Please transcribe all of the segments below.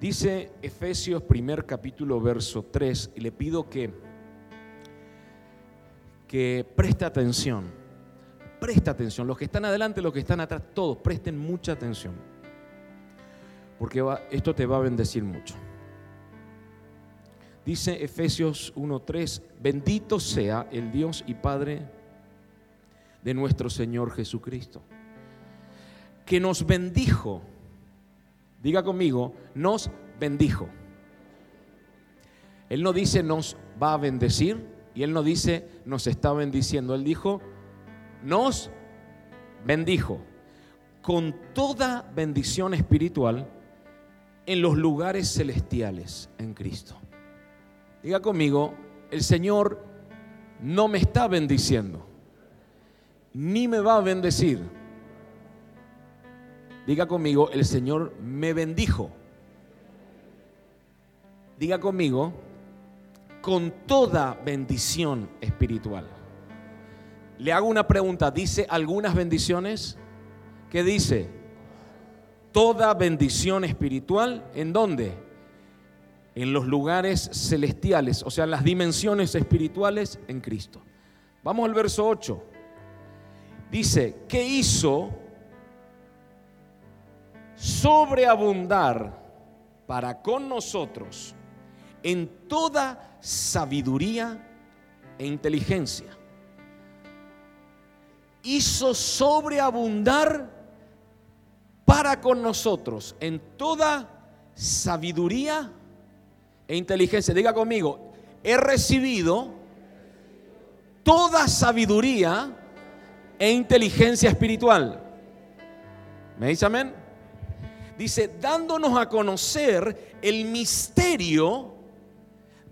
Dice Efesios primer capítulo verso 3 y le pido que, que preste atención, preste atención, los que están adelante, los que están atrás, todos presten mucha atención, porque esto te va a bendecir mucho. Dice Efesios 1.3, bendito sea el Dios y Padre de nuestro Señor Jesucristo, que nos bendijo Diga conmigo, nos bendijo. Él no dice nos va a bendecir y él no dice nos está bendiciendo. Él dijo nos bendijo con toda bendición espiritual en los lugares celestiales en Cristo. Diga conmigo, el Señor no me está bendiciendo, ni me va a bendecir Diga conmigo, el Señor me bendijo. Diga conmigo, con toda bendición espiritual. Le hago una pregunta, ¿dice algunas bendiciones? ¿Qué dice? Toda bendición espiritual, ¿en dónde? En los lugares celestiales, o sea, en las dimensiones espirituales en Cristo. Vamos al verso 8. Dice, ¿qué hizo? Sobreabundar para con nosotros en toda sabiduría e inteligencia. Hizo sobreabundar para con nosotros en toda sabiduría e inteligencia. Diga conmigo, he recibido toda sabiduría e inteligencia espiritual. ¿Me dice amén? Dice, dándonos a conocer el misterio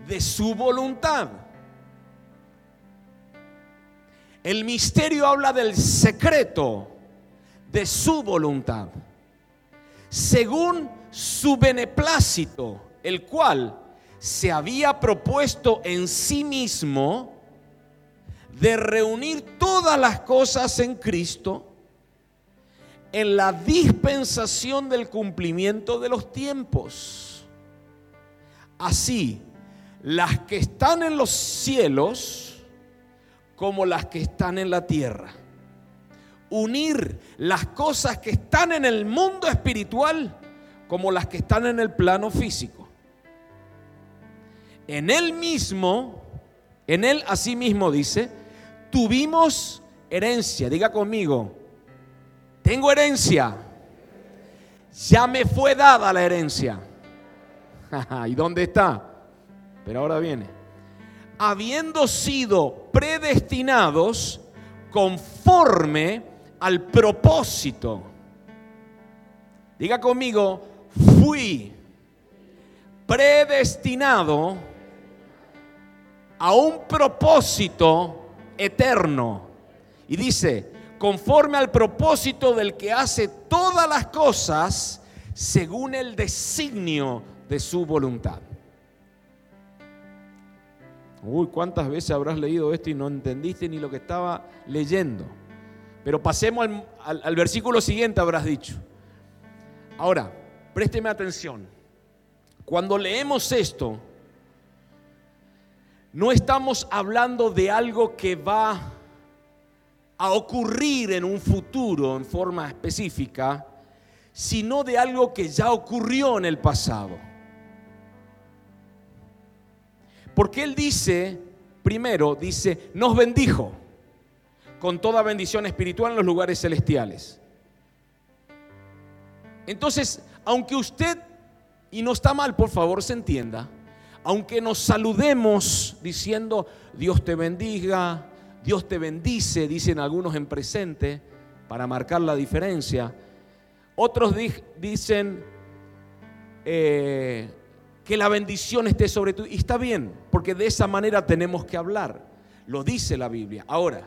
de su voluntad. El misterio habla del secreto de su voluntad, según su beneplácito, el cual se había propuesto en sí mismo de reunir todas las cosas en Cristo en la dispensación del cumplimiento de los tiempos. Así, las que están en los cielos como las que están en la tierra. Unir las cosas que están en el mundo espiritual como las que están en el plano físico. En él mismo, en él asimismo dice, tuvimos herencia. Diga conmigo, tengo herencia. Ya me fue dada la herencia. ¿Y dónde está? Pero ahora viene. Habiendo sido predestinados conforme al propósito. Diga conmigo, fui predestinado a un propósito eterno. Y dice, conforme al propósito del que hace todas las cosas según el designio de su voluntad. Uy, ¿cuántas veces habrás leído esto y no entendiste ni lo que estaba leyendo? Pero pasemos al, al versículo siguiente, habrás dicho. Ahora, présteme atención. Cuando leemos esto, no estamos hablando de algo que va a ocurrir en un futuro en forma específica, sino de algo que ya ocurrió en el pasado. Porque Él dice, primero, dice, nos bendijo con toda bendición espiritual en los lugares celestiales. Entonces, aunque usted, y no está mal, por favor, se entienda, aunque nos saludemos diciendo, Dios te bendiga, Dios te bendice, dicen algunos en presente, para marcar la diferencia. Otros dicen eh, que la bendición esté sobre tú. Y está bien, porque de esa manera tenemos que hablar. Lo dice la Biblia. Ahora,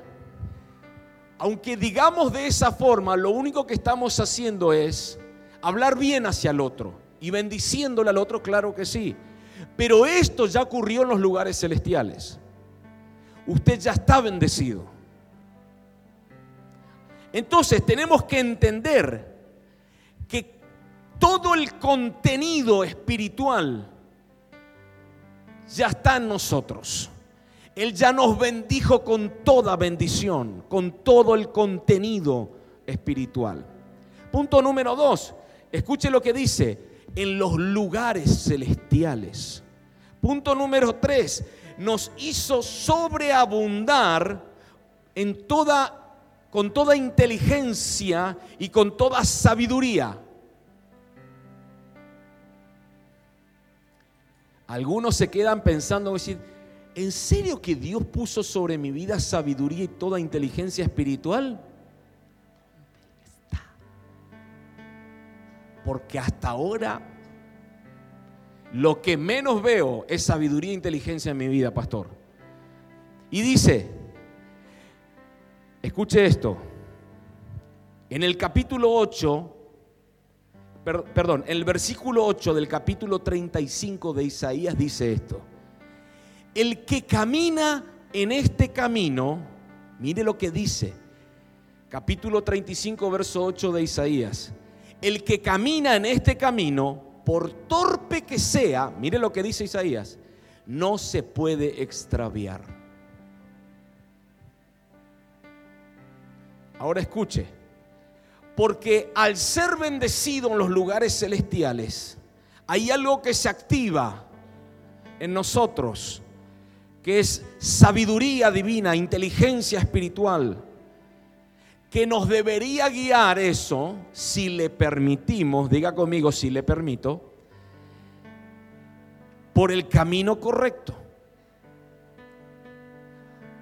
aunque digamos de esa forma, lo único que estamos haciendo es hablar bien hacia el otro y bendiciéndole al otro, claro que sí. Pero esto ya ocurrió en los lugares celestiales usted ya está bendecido. Entonces tenemos que entender que todo el contenido espiritual ya está en nosotros. Él ya nos bendijo con toda bendición, con todo el contenido espiritual. Punto número dos, escuche lo que dice, en los lugares celestiales. Punto número tres, nos hizo sobreabundar en toda, con toda inteligencia y con toda sabiduría. Algunos se quedan pensando, decir, ¿en serio que Dios puso sobre mi vida sabiduría y toda inteligencia espiritual? Porque hasta ahora lo que menos veo es sabiduría e inteligencia en mi vida, pastor. Y dice, escuche esto, en el capítulo 8, perdón, en el versículo 8 del capítulo 35 de Isaías dice esto, el que camina en este camino, mire lo que dice, capítulo 35, verso 8 de Isaías, el que camina en este camino, por torpe que sea, mire lo que dice Isaías, no se puede extraviar. Ahora escuche, porque al ser bendecido en los lugares celestiales, hay algo que se activa en nosotros, que es sabiduría divina, inteligencia espiritual que nos debería guiar eso si le permitimos, diga conmigo si le permito, por el camino correcto.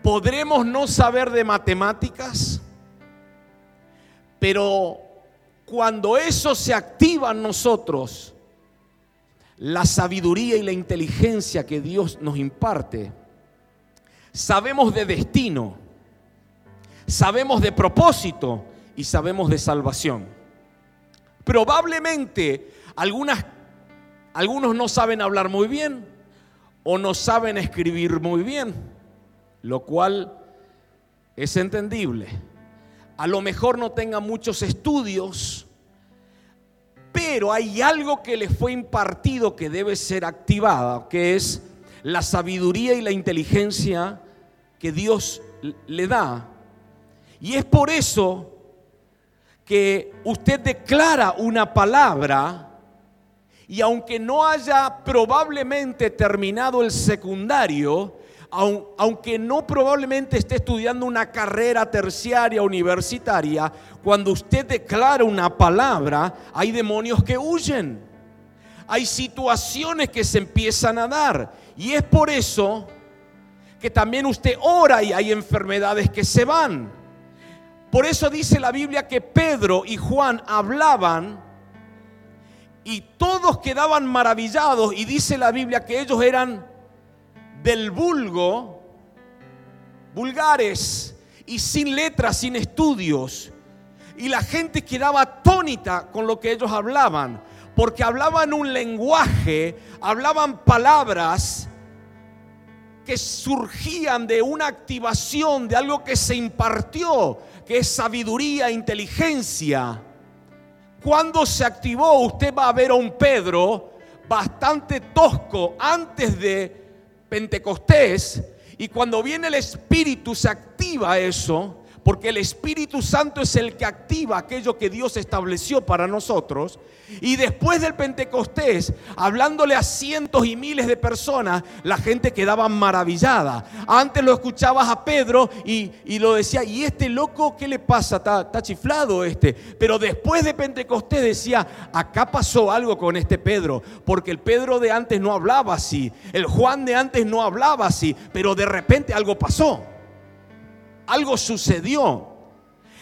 Podremos no saber de matemáticas, pero cuando eso se activa en nosotros, la sabiduría y la inteligencia que Dios nos imparte, sabemos de destino sabemos de propósito y sabemos de salvación. Probablemente algunos no saben hablar muy bien o no saben escribir muy bien, lo cual es entendible. A lo mejor no tengan muchos estudios, pero hay algo que les fue impartido que debe ser activada, que es la sabiduría y la inteligencia que Dios le da y es por eso que usted declara una palabra y aunque no haya probablemente terminado el secundario, aunque no probablemente esté estudiando una carrera terciaria universitaria, cuando usted declara una palabra, hay demonios que huyen. Hay situaciones que se empiezan a dar. Y es por eso que también usted ora y hay enfermedades que se van. Por eso dice la Biblia que Pedro y Juan hablaban y todos quedaban maravillados y dice la Biblia que ellos eran del vulgo, vulgares y sin letras, sin estudios. Y la gente quedaba atónita con lo que ellos hablaban, porque hablaban un lenguaje, hablaban palabras que surgían de una activación, de algo que se impartió que es sabiduría, inteligencia. Cuando se activó, usted va a ver a un Pedro bastante tosco antes de Pentecostés. Y cuando viene el Espíritu se activa eso porque el Espíritu Santo es el que activa aquello que Dios estableció para nosotros. Y después del Pentecostés, hablándole a cientos y miles de personas, la gente quedaba maravillada. Antes lo escuchabas a Pedro y, lo decía, ¿y este loco qué le pasa? Está, chiflado este. Pero después de Pentecostés decía, acá pasó algo con este Pedro, porque el Pedro de antes no hablaba así, el Juan de antes no hablaba así, pero de repente algo pasó algo sucedió.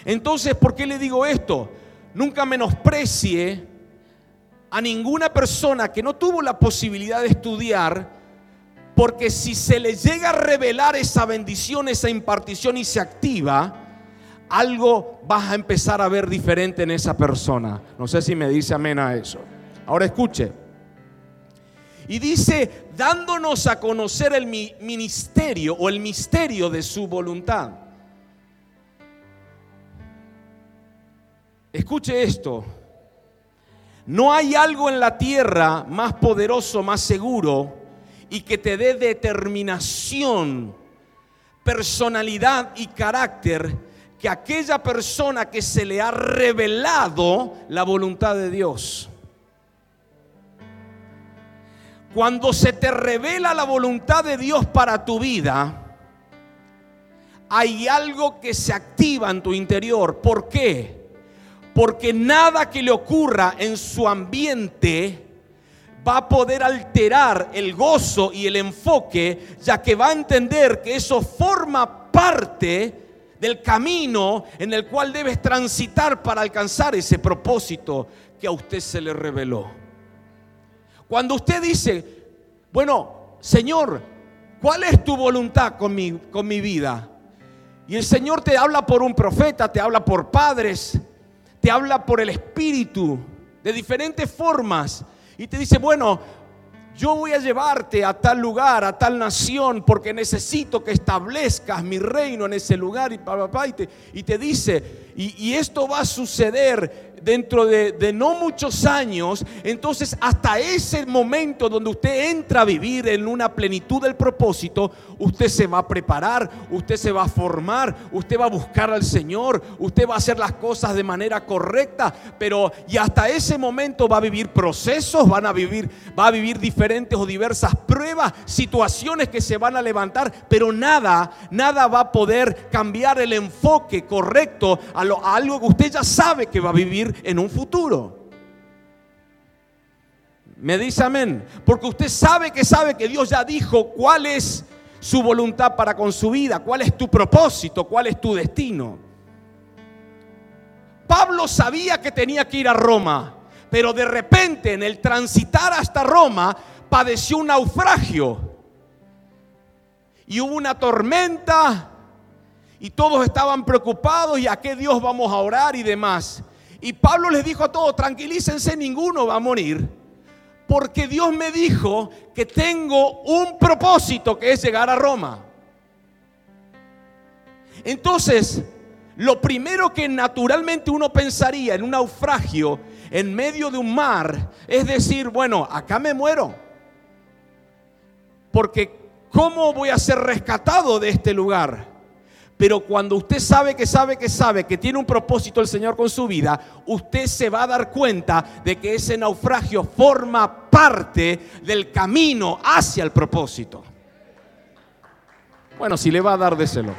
Entonces, ¿por qué le digo esto? Nunca menosprecie a ninguna persona que no tuvo la posibilidad de estudiar, porque si se le llega a revelar esa bendición, esa impartición y se activa, algo vas a empezar a ver diferente en esa persona. No sé si me dice amén a eso. Ahora escuche. Y dice, dándonos a conocer el ministerio o el misterio de su voluntad. Escuche esto. No hay algo en la tierra más poderoso, más seguro y que te dé determinación, personalidad y carácter que aquella persona que se le ha revelado la voluntad de Dios. Cuando se te revela la voluntad de Dios para tu vida, hay algo que se activa en tu interior. ¿Por qué? Porque nada que le ocurra en su ambiente va a poder alterar el gozo y el enfoque, ya que va a entender que eso forma parte del camino en el cual debes transitar para alcanzar ese propósito que a usted se le reveló. Cuando usted dice, bueno, Señor, ¿cuál es tu voluntad con mi, con mi vida? Y el Señor te habla por un profeta, te habla por padres, te habla por el Espíritu, de diferentes formas. Y te dice, bueno, yo voy a llevarte a tal lugar, a tal nación, porque necesito que establezcas mi reino en ese lugar. Y, y, te, y te dice, y esto va a suceder dentro de, no muchos años, entonces hasta ese momento donde usted entra a vivir en una plenitud del propósito, usted se va a preparar, usted se va a formar, usted va a buscar al Señor, usted va a hacer las cosas de manera correcta, pero y hasta ese momento va a vivir procesos, van a vivir, va a vivir diferentes o diversas pruebas, situaciones que se van a levantar, pero nada, nada va a poder cambiar el enfoque correcto a, a algo que usted ya sabe que va a vivir en un futuro. Me dice amén. Porque usted sabe que sabe que Dios ya dijo cuál es su voluntad para con su vida, cuál es tu propósito, cuál es tu destino. Pablo sabía que tenía que ir a Roma, pero de repente en el transitar hasta Roma padeció un naufragio. Y hubo una tormenta y todos estaban preocupados y a qué Dios vamos a orar y demás. Y Pablo les dijo a todos, tranquilícense, ninguno va a morir. Porque Dios me dijo que tengo un propósito que es llegar a Roma. Entonces, lo primero que naturalmente uno pensaría en un naufragio en medio de un mar es decir, bueno, acá me muero. Porque ¿cómo voy a ser rescatado de este lugar? Pero cuando usted sabe que sabe que sabe que tiene un propósito el Señor con su vida, usted se va a dar cuenta de que ese naufragio forma parte del camino hacia el propósito. Bueno, si le va a dar, déselo.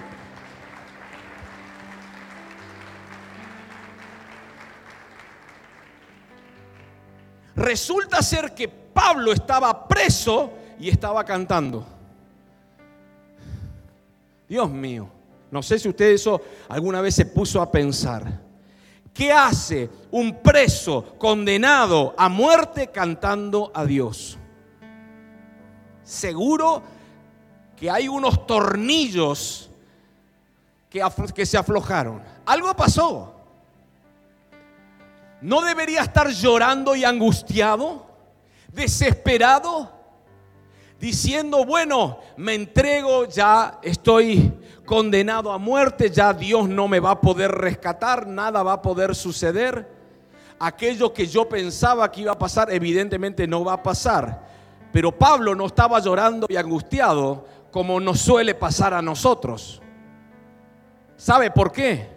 Resulta ser que Pablo estaba preso y estaba cantando. Dios mío. No sé si usted eso alguna vez se puso a pensar. ¿Qué hace un preso condenado a muerte cantando a Dios? Seguro que hay unos tornillos que, que se aflojaron. Algo pasó. ¿No debería estar llorando y angustiado? ¿Desesperado? Diciendo, bueno, me entrego, ya estoy condenado a muerte, ya Dios no me va a poder rescatar, nada va a poder suceder. Aquello que yo pensaba que iba a pasar, evidentemente no va a pasar. Pero Pablo no estaba llorando y angustiado como nos suele pasar a nosotros. ¿Sabe por qué?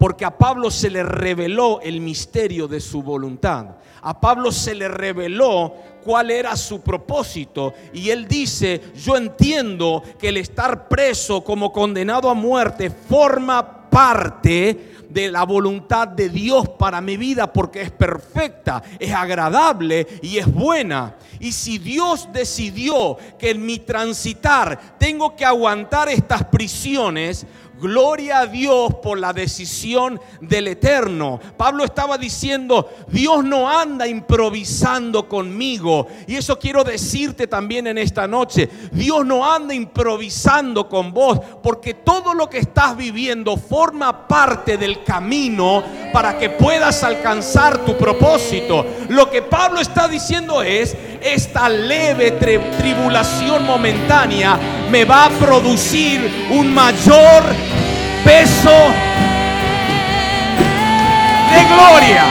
Porque a Pablo se le reveló el misterio de su voluntad. A Pablo se le reveló cuál era su propósito. Y él dice, yo entiendo que el estar preso como condenado a muerte forma parte de la voluntad de Dios para mi vida porque es perfecta, es agradable y es buena. Y si Dios decidió que en mi transitar tengo que aguantar estas prisiones, Gloria a Dios por la decisión del Eterno. Pablo estaba diciendo, Dios no anda improvisando conmigo. Y eso quiero decirte también en esta noche. Dios no anda improvisando con vos, porque todo lo que estás viviendo forma parte del camino para que puedas alcanzar tu propósito. Lo que Pablo está diciendo es, esta leve tribulación momentánea me va a producir un mayor peso de gloria.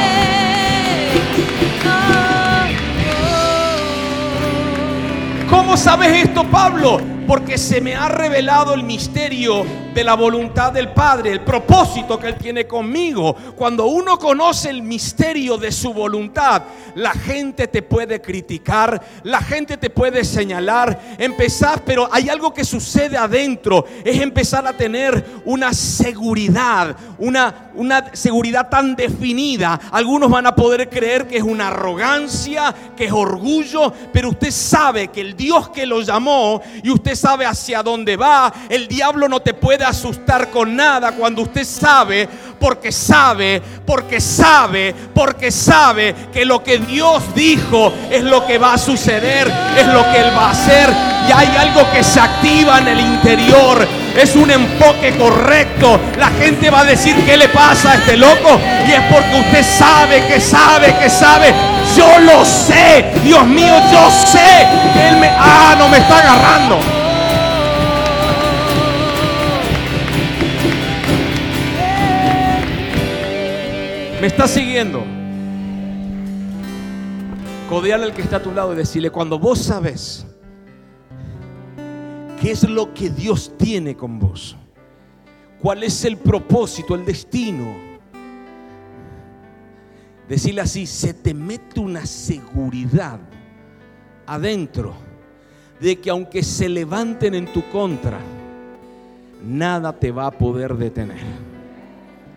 ¿Cómo sabes esto, Pablo? Porque se me ha revelado el misterio de la voluntad del Padre, el propósito que Él tiene conmigo. Cuando uno conoce el misterio de su voluntad, la gente te puede criticar, la gente te puede señalar, empezar, pero hay algo que sucede adentro, es empezar a tener una seguridad, una, una seguridad tan definida. Algunos van a poder creer que es una arrogancia, que es orgullo, pero usted sabe que el Dios que lo llamó y usted sabe hacia dónde va, el diablo no te puede asustar con nada cuando usted sabe, porque sabe, porque sabe, porque sabe que lo que Dios dijo es lo que va a suceder, es lo que Él va a hacer. Y hay algo que se activa en el interior. Es un enfoque correcto. La gente va a decir, ¿qué le pasa a este loco? Y es porque usted sabe, que sabe, que sabe. Yo lo sé. Dios mío, yo sé que Él me... Ah, no me está agarrando. ¿Me está siguiendo? Codearle al que está a tu lado y decirle, cuando vos sabes qué es lo que Dios tiene con vos, cuál es el propósito, el destino, decirle así, se te mete una seguridad adentro de que aunque se levanten en tu contra, nada te va a poder detener.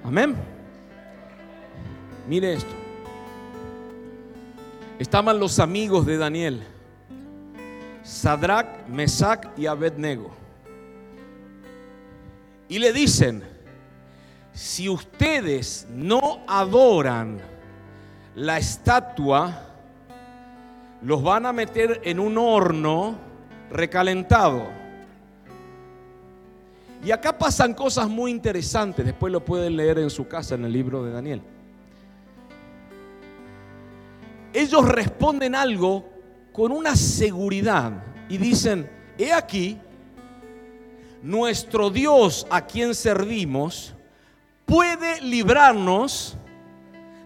Amén. Mire esto. Estaban los amigos de Daniel, Sadrach, Mesach y Abednego. Y le dicen, si ustedes no adoran la estatua, los van a meter en un horno recalentado. Y acá pasan cosas muy interesantes, después lo pueden leer en su casa en el libro de Daniel ellos responden algo con una seguridad y dicen, he aquí, nuestro Dios a quien servimos puede librarnos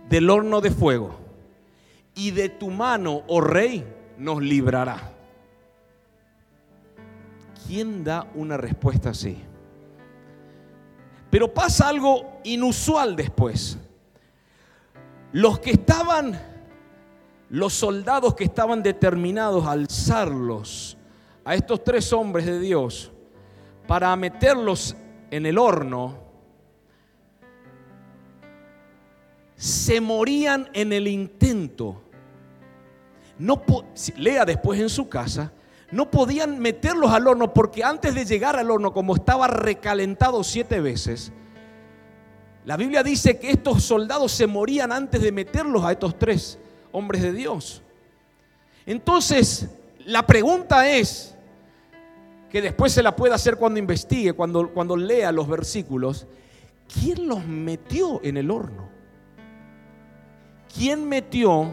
del horno de fuego y de tu mano, oh rey, nos librará. ¿Quién da una respuesta así? Pero pasa algo inusual después. Los que estaban los soldados que estaban determinados a alzarlos a estos tres hombres de Dios para meterlos en el horno, se morían en el intento. No lea después en su casa, no podían meterlos al horno porque antes de llegar al horno, como estaba recalentado siete veces, la Biblia dice que estos soldados se morían antes de meterlos a estos tres hombres de Dios. Entonces, la pregunta es, que después se la puede hacer cuando investigue, cuando, cuando lea los versículos, ¿quién los metió en el horno? ¿Quién metió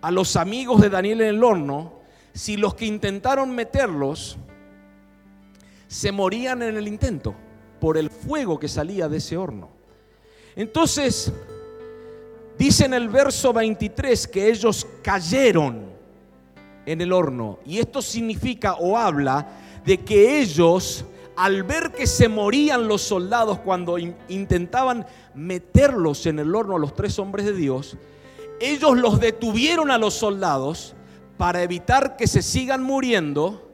a los amigos de Daniel en el horno si los que intentaron meterlos se morían en el intento por el fuego que salía de ese horno? Entonces, Dice en el verso 23 que ellos cayeron en el horno. Y esto significa o habla de que ellos, al ver que se morían los soldados cuando intentaban meterlos en el horno a los tres hombres de Dios, ellos los detuvieron a los soldados para evitar que se sigan muriendo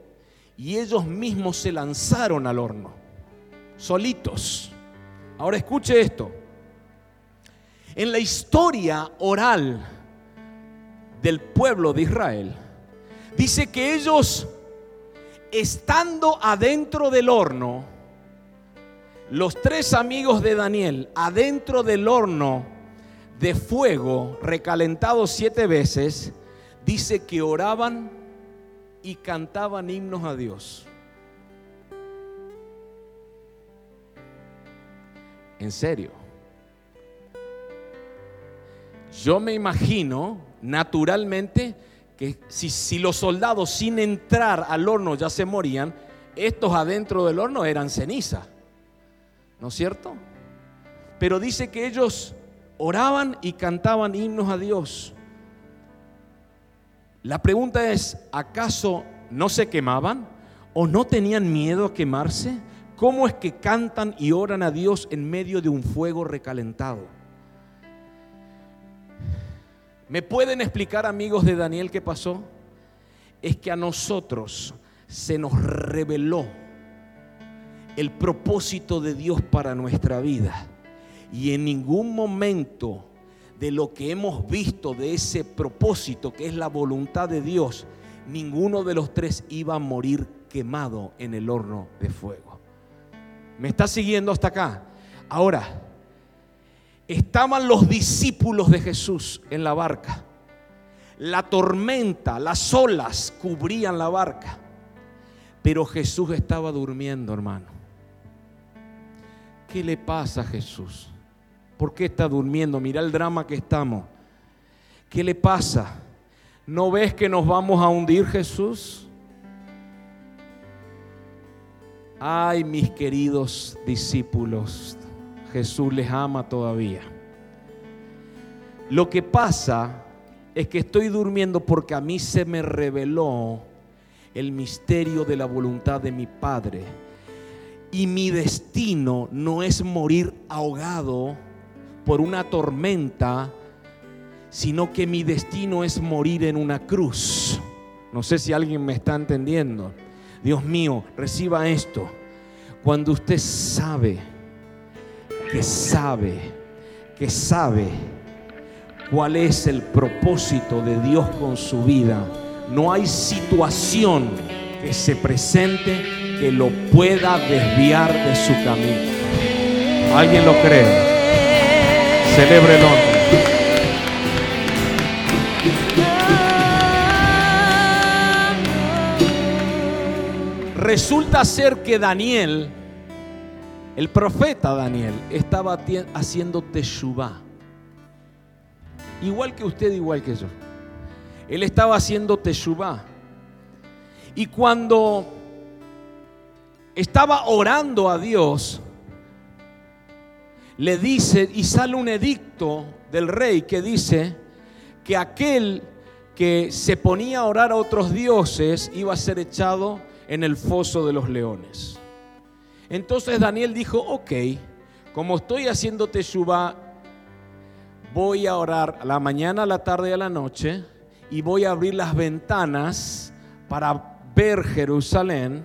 y ellos mismos se lanzaron al horno, solitos. Ahora escuche esto. En la historia oral del pueblo de Israel, dice que ellos, estando adentro del horno, los tres amigos de Daniel, adentro del horno de fuego, recalentado siete veces, dice que oraban y cantaban himnos a Dios. En serio. Yo me imagino naturalmente que si, los soldados sin entrar al horno ya se morían, estos adentro del horno eran ceniza. ¿No es cierto? Pero dice que ellos oraban y cantaban himnos a Dios. La pregunta es, ¿acaso ¿No se quemaban? ¿O no tenían miedo a quemarse? ¿Cómo es que cantan y oran a Dios en medio de un fuego recalentado? ¿Me pueden explicar, amigos de Daniel, qué pasó? Es que a nosotros se nos reveló el propósito de Dios para nuestra vida. Y en ningún momento de lo que hemos visto de ese propósito, que es la voluntad de Dios, ninguno de los tres iba a morir quemado en el horno de fuego. ¿Me está siguiendo hasta acá? Ahora, estaban los discípulos de Jesús en la barca. La tormenta, las olas cubrían la barca. Pero Jesús estaba durmiendo, hermano. ¿Qué le pasa a Jesús? ¿Por qué está durmiendo? Mira el drama que estamos. ¿Qué le pasa? ¿No ves que nos vamos a hundir, Jesús? Ay, mis queridos discípulos, Jesús les ama todavía. Lo que pasa es que estoy durmiendo porque a mí se me reveló el misterio de la voluntad de mi Padre. Y mi destino no es morir ahogado por una tormenta, sino que mi destino es morir en una cruz. No sé si alguien me está entendiendo. Dios mío, reciba esto. Cuando usted sabe, que sabe, que sabe cuál es el propósito de Dios con su vida, no hay situación que se presente que lo pueda desviar de su camino. ¿Alguien lo cree? Celebre Resulta ser que Daniel, el profeta Daniel, estaba haciendo teshuvah. Igual que usted, igual que yo. Él estaba haciendo teshuvah. Y cuando estaba orando a Dios, le dice, y sale un edicto del rey que dice que aquel que se ponía a orar a otros dioses iba a ser echado en el foso de los leones. Entonces Daniel dijo, ok, como estoy haciendo teshuva, voy a orar a la mañana, a la tarde y a la noche, y voy a abrir las ventanas para ver Jerusalén.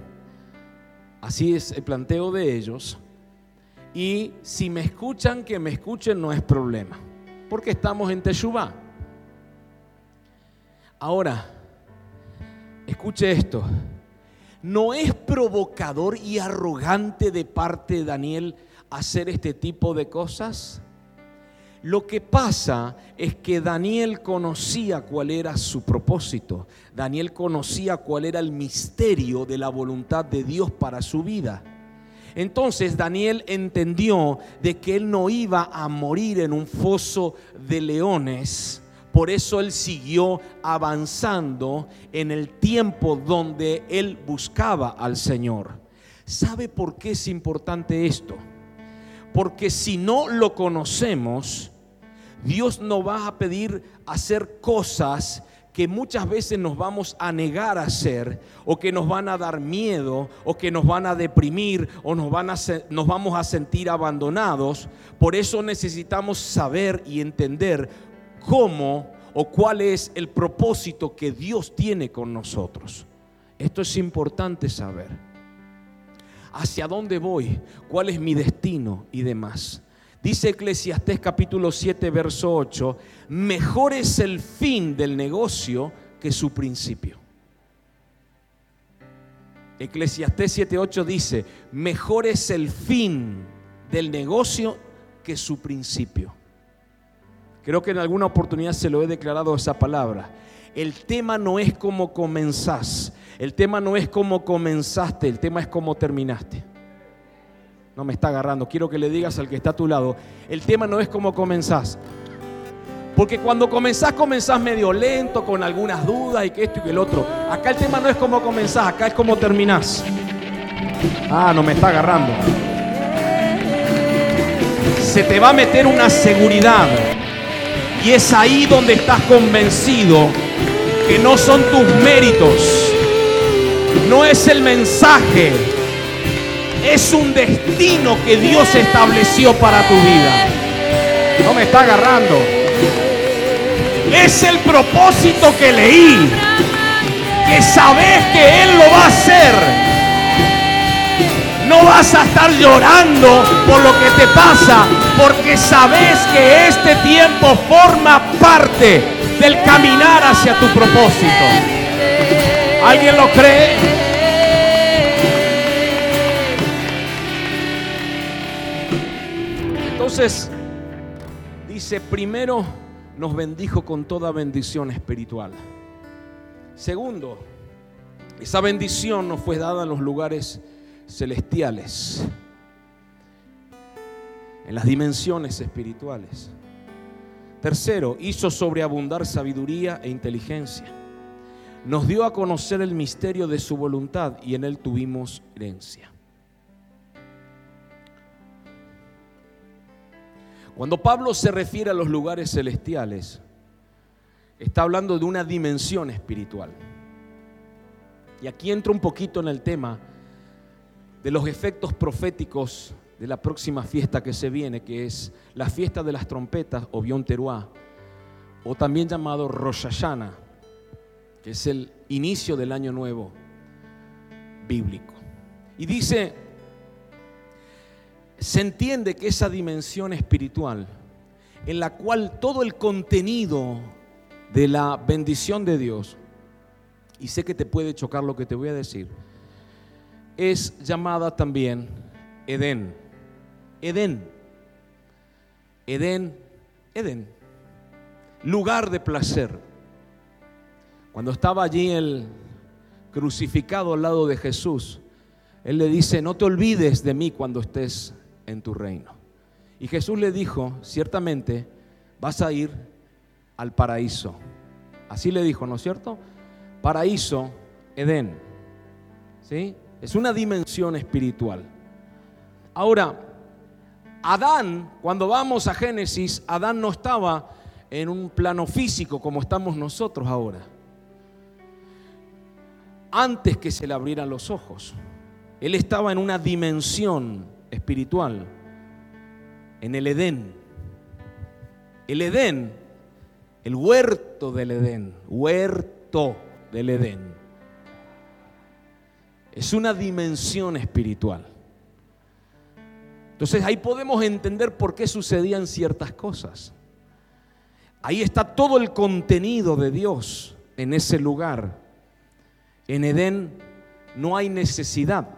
Así es el planteo de ellos. Y si me escuchan, que me escuchen no es problema, porque estamos en Teshuvah. Ahora, escuche esto. ¿No es provocador y arrogante de parte de Daniel hacer este tipo de cosas? Lo que pasa es que Daniel conocía cuál era su propósito. Daniel conocía cuál era el misterio de la voluntad de Dios para su vida. Entonces Daniel entendió de que él no iba a morir en un foso de leones. Por eso él siguió avanzando en el tiempo donde él buscaba al Señor. ¿Sabe por qué es importante esto? Porque si no lo conocemos, Dios no va a pedir hacer cosas que muchas veces nos vamos a negar a hacer o que nos van a dar miedo o que nos van a deprimir o nos, van a, nos vamos a sentir abandonados. Por eso necesitamos saber y entender cómo o cuál es el propósito que Dios tiene con nosotros. Esto es importante saber. ¿Hacia dónde voy? ¿Cuál es mi destino? Y demás. Dice Eclesiastés capítulo 7, verso 8, mejor es el fin del negocio que su principio. Eclesiastés 8 dice, mejor es el fin del negocio que su principio. Creo que en alguna oportunidad se lo he declarado esa palabra. El tema no es cómo comenzás, el tema no es cómo comenzaste, el tema es cómo terminaste. No me está agarrando. Quiero que le digas al que está a tu lado, el tema no es cómo comenzás. Porque cuando comenzás, comenzás medio lento, con algunas dudas y que esto y que el otro. Acá el tema no es cómo comenzás, acá es cómo terminás. Ah, no me está agarrando. Se te va a meter una seguridad. Y es ahí donde estás convencido que no son tus méritos, no es el mensaje, es un destino que Dios estableció para tu vida. No me está agarrando. Es el propósito que leí, que sabes que Él lo va a hacer no vas a estar llorando por lo que te pasa, porque sabes que este tiempo forma parte del caminar hacia tu propósito. ¿Alguien lo cree? Entonces, dice, primero nos bendijo con toda bendición espiritual. Segundo, esa bendición nos fue dada en los lugares celestiales, en las dimensiones espirituales. Tercero, hizo sobreabundar sabiduría e inteligencia. Nos dio a conocer el misterio de su voluntad y en él tuvimos herencia. Cuando Pablo se refiere a los lugares celestiales, está hablando de una dimensión espiritual. Y aquí entro un poquito en el tema de los efectos proféticos de la próxima fiesta que se viene, que es la fiesta de las trompetas o Bion Teruá, o también llamado Rosh que es el inicio del año nuevo bíblico. Y dice, se entiende que esa dimensión espiritual, en la cual todo el contenido de la bendición de Dios, y sé que te puede chocar lo que te voy a decir, es llamada también Edén. Edén. Edén, Edén. Lugar de placer. Cuando estaba allí el crucificado al lado de Jesús, Él le dice, no te olvides de mí cuando estés en tu reino. Y Jesús le dijo, ciertamente vas a ir al paraíso. Así le dijo, ¿no es cierto? Paraíso, Edén. ¿Sí? Es una dimensión espiritual. Ahora, Adán, cuando vamos a Génesis, Adán no estaba en un plano físico como estamos nosotros ahora. Antes que se le abrieran los ojos, él estaba en una dimensión espiritual, en el Edén. El Edén, el huerto del Edén, huerto del Edén es una dimensión espiritual. Entonces ahí podemos entender por qué sucedían ciertas cosas. Ahí está todo el contenido de Dios en ese lugar. En Edén no hay necesidad,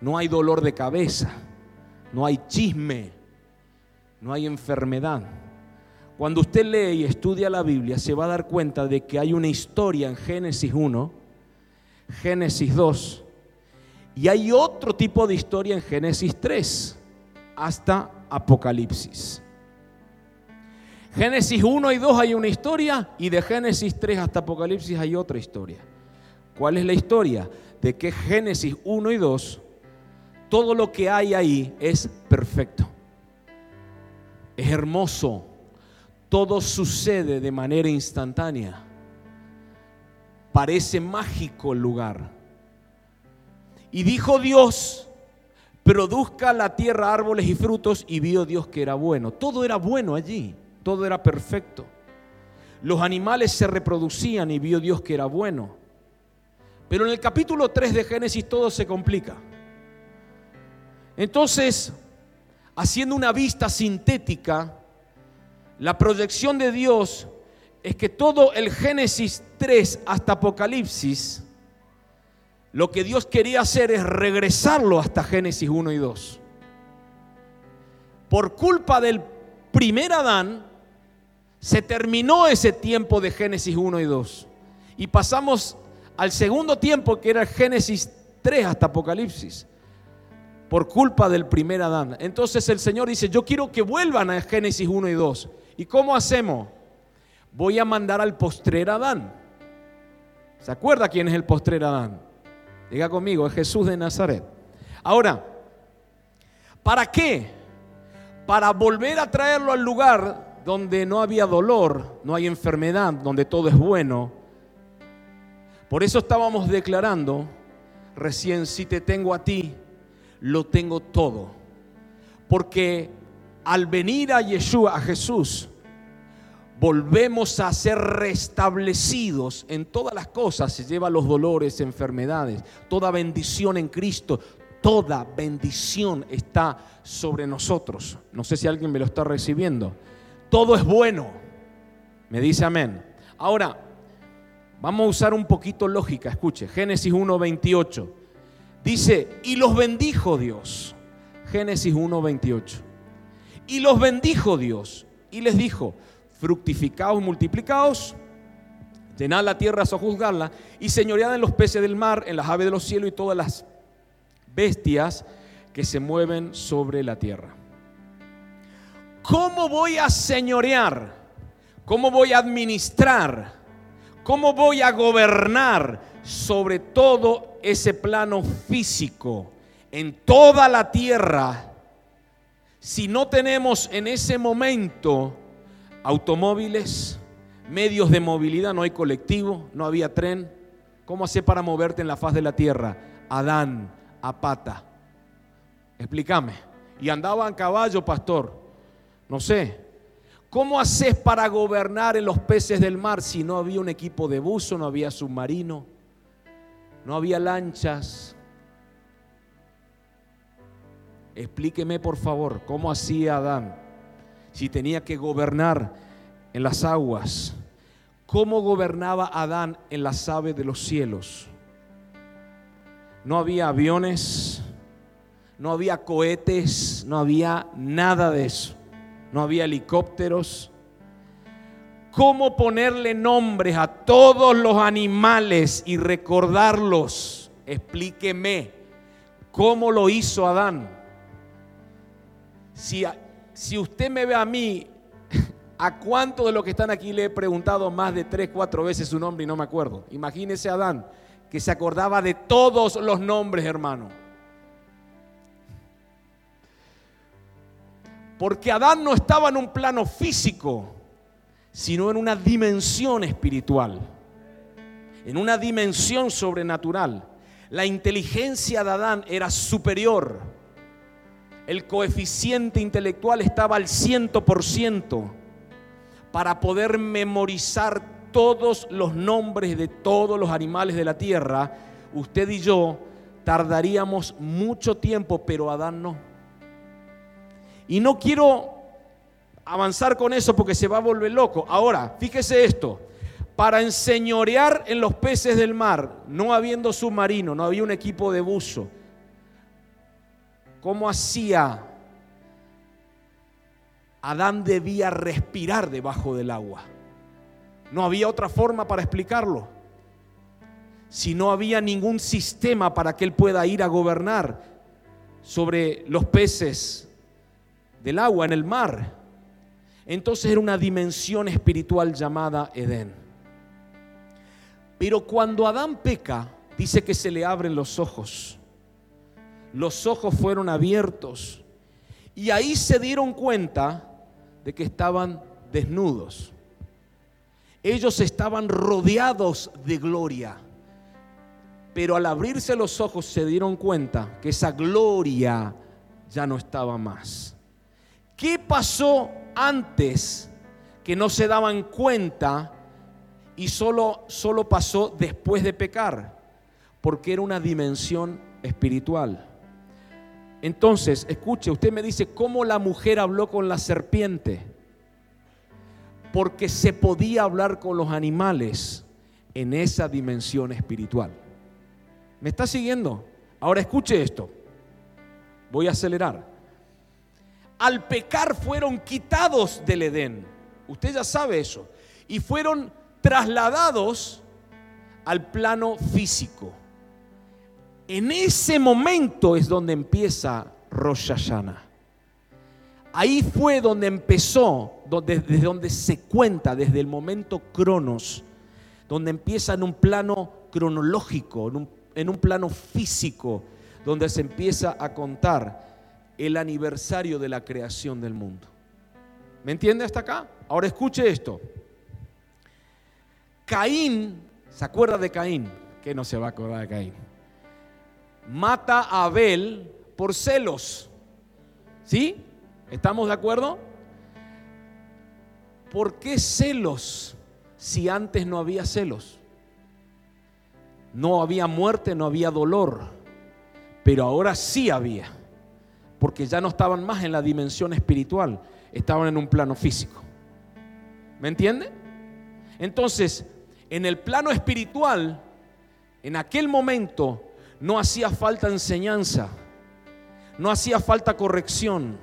no hay dolor de cabeza, no hay chisme, no hay enfermedad. Cuando usted lee y estudia la Biblia se va a dar cuenta de que hay una historia en Génesis 1 Génesis 2. Y hay otro tipo de historia en Génesis 3 hasta Apocalipsis. Génesis 1 y 2 hay una historia y de Génesis 3 hasta Apocalipsis hay otra historia. ¿Cuál es la historia? De que Génesis 1 y 2, todo lo que hay ahí es perfecto. Es hermoso. Todo sucede de manera instantánea. Parece mágico el lugar. Y dijo Dios, produzca la tierra árboles y frutos, y vio Dios que era bueno. Todo era bueno allí, todo era perfecto. Los animales se reproducían y vio Dios que era bueno. Pero en el capítulo 3 de Génesis todo se complica. Entonces, haciendo una vista sintética, la proyección de Dios es que todo el Génesis 3 hasta Apocalipsis, lo que Dios quería hacer es regresarlo hasta Génesis 1 y 2. Por culpa del primer Adán, se terminó ese tiempo de Génesis 1 y 2. Y pasamos al segundo tiempo que era Génesis 3 hasta Apocalipsis. Por culpa del primer Adán. Entonces el Señor dice, yo quiero que vuelvan a Génesis 1 y 2. ¿Y cómo hacemos? Voy a mandar al postrer Adán. ¿Se acuerda quién es el postrer Adán? Diga conmigo, es Jesús de Nazaret. Ahora, ¿para qué? Para volver a traerlo al lugar donde no había dolor, no hay enfermedad, donde todo es bueno. Por eso estábamos declarando recién, si te tengo a ti, lo tengo todo. Porque al venir a Yeshua, a Jesús, volvemos a ser restablecidos en todas las cosas. Se lleva los dolores, enfermedades, toda bendición en Cristo, toda bendición está sobre nosotros. No sé si alguien me lo está recibiendo. Todo es bueno. Me dice amén. Ahora, vamos a usar un poquito lógica. Escuche, Génesis 1.28. Dice, y los bendijo Dios. Génesis 1.28. Y los bendijo Dios. Y les dijo, fructificaos, multiplicaos, llenad la tierra, sojuzgarla, y señoread en los peces del mar, en las aves de los cielos y todas las bestias que se mueven sobre la tierra. ¿Cómo voy a señorear? ¿Cómo voy a administrar? ¿Cómo voy a gobernar sobre todo ese plano físico en toda la tierra si no tenemos en ese momento automóviles, medios de movilidad, no hay colectivo, no había tren? ¿Cómo hace para moverte en la faz de la tierra? Adán, a pata. Explícame. Y andaba en caballo, pastor. No sé. ¿Cómo haces para gobernar en los peces del mar si no había un equipo de buzo, no había submarino, no había lanchas? Explíqueme por favor cómo hacía Adán si tenía que gobernar en las aguas. ¿Cómo gobernaba Adán en las aves de los cielos? No había aviones, no había cohetes, no había nada de eso. No había helicópteros. ¿Cómo ponerle nombres a todos los animales y recordarlos? Explíqueme. ¿Cómo lo hizo Adán? Si, si usted me ve a mí, ¿a cuánto de los que están aquí le he preguntado más de tres, cuatro veces su nombre y no me acuerdo? Imagínese a Adán, que se acordaba de todos los nombres, hermano. Porque Adán no estaba en un plano físico, sino en una dimensión espiritual, en una dimensión sobrenatural. La inteligencia de Adán era superior. El coeficiente intelectual estaba al ciento por ciento para poder memorizar todos los nombres de todos los animales de la tierra. Usted y yo tardaríamos mucho tiempo, pero Adán no. Y no quiero avanzar con eso porque se va a volver loco. Ahora, fíjese esto. Para enseñorear en los peces del mar, no habiendo submarino, no había un equipo de buzo. ¿Cómo hacía? Adán debía respirar debajo del agua. No había otra forma para explicarlo. Si no había ningún sistema para que él pueda ir a gobernar sobre los peces del agua en el mar. Entonces era una dimensión espiritual llamada Edén. Pero cuando Adán peca, dice que se le abren los ojos. Los ojos fueron abiertos y ahí se dieron cuenta de que estaban desnudos. Ellos estaban rodeados de gloria. Pero al abrirse los ojos se dieron cuenta que esa gloria ya no estaba más. ¿Qué pasó antes que no se daban cuenta y solo, solo pasó después de pecar? Porque era una dimensión espiritual. Entonces, escuche, usted me dice, ¿cómo la mujer habló con la serpiente? Porque se podía hablar con los animales en esa dimensión espiritual. ¿Me está siguiendo? Ahora escuche esto. Voy a acelerar al pecar fueron quitados del Edén. Usted ya sabe eso. Y fueron trasladados al plano físico. En ese momento es donde empieza Rosh. Ahí fue donde empezó, desde donde se cuenta, desde el momento cronos, donde empieza en un plano cronológico, en un, en un plano físico, donde se empieza a contar el aniversario de la creación del mundo. ¿Me entiende hasta acá? Ahora escuche esto. Caín, ¿se acuerda de Caín? ¿Qué no se va a acordar de Caín? Mata a Abel por celos. ¿Sí? ¿Estamos de acuerdo? ¿Por qué celos si antes no había celos? No había muerte, no había dolor, pero ahora sí había, porque ya no estaban más en la dimensión espiritual, estaban en un plano físico. ¿Me entiende? Entonces, en el plano espiritual, en aquel momento no hacía falta enseñanza, no hacía falta corrección,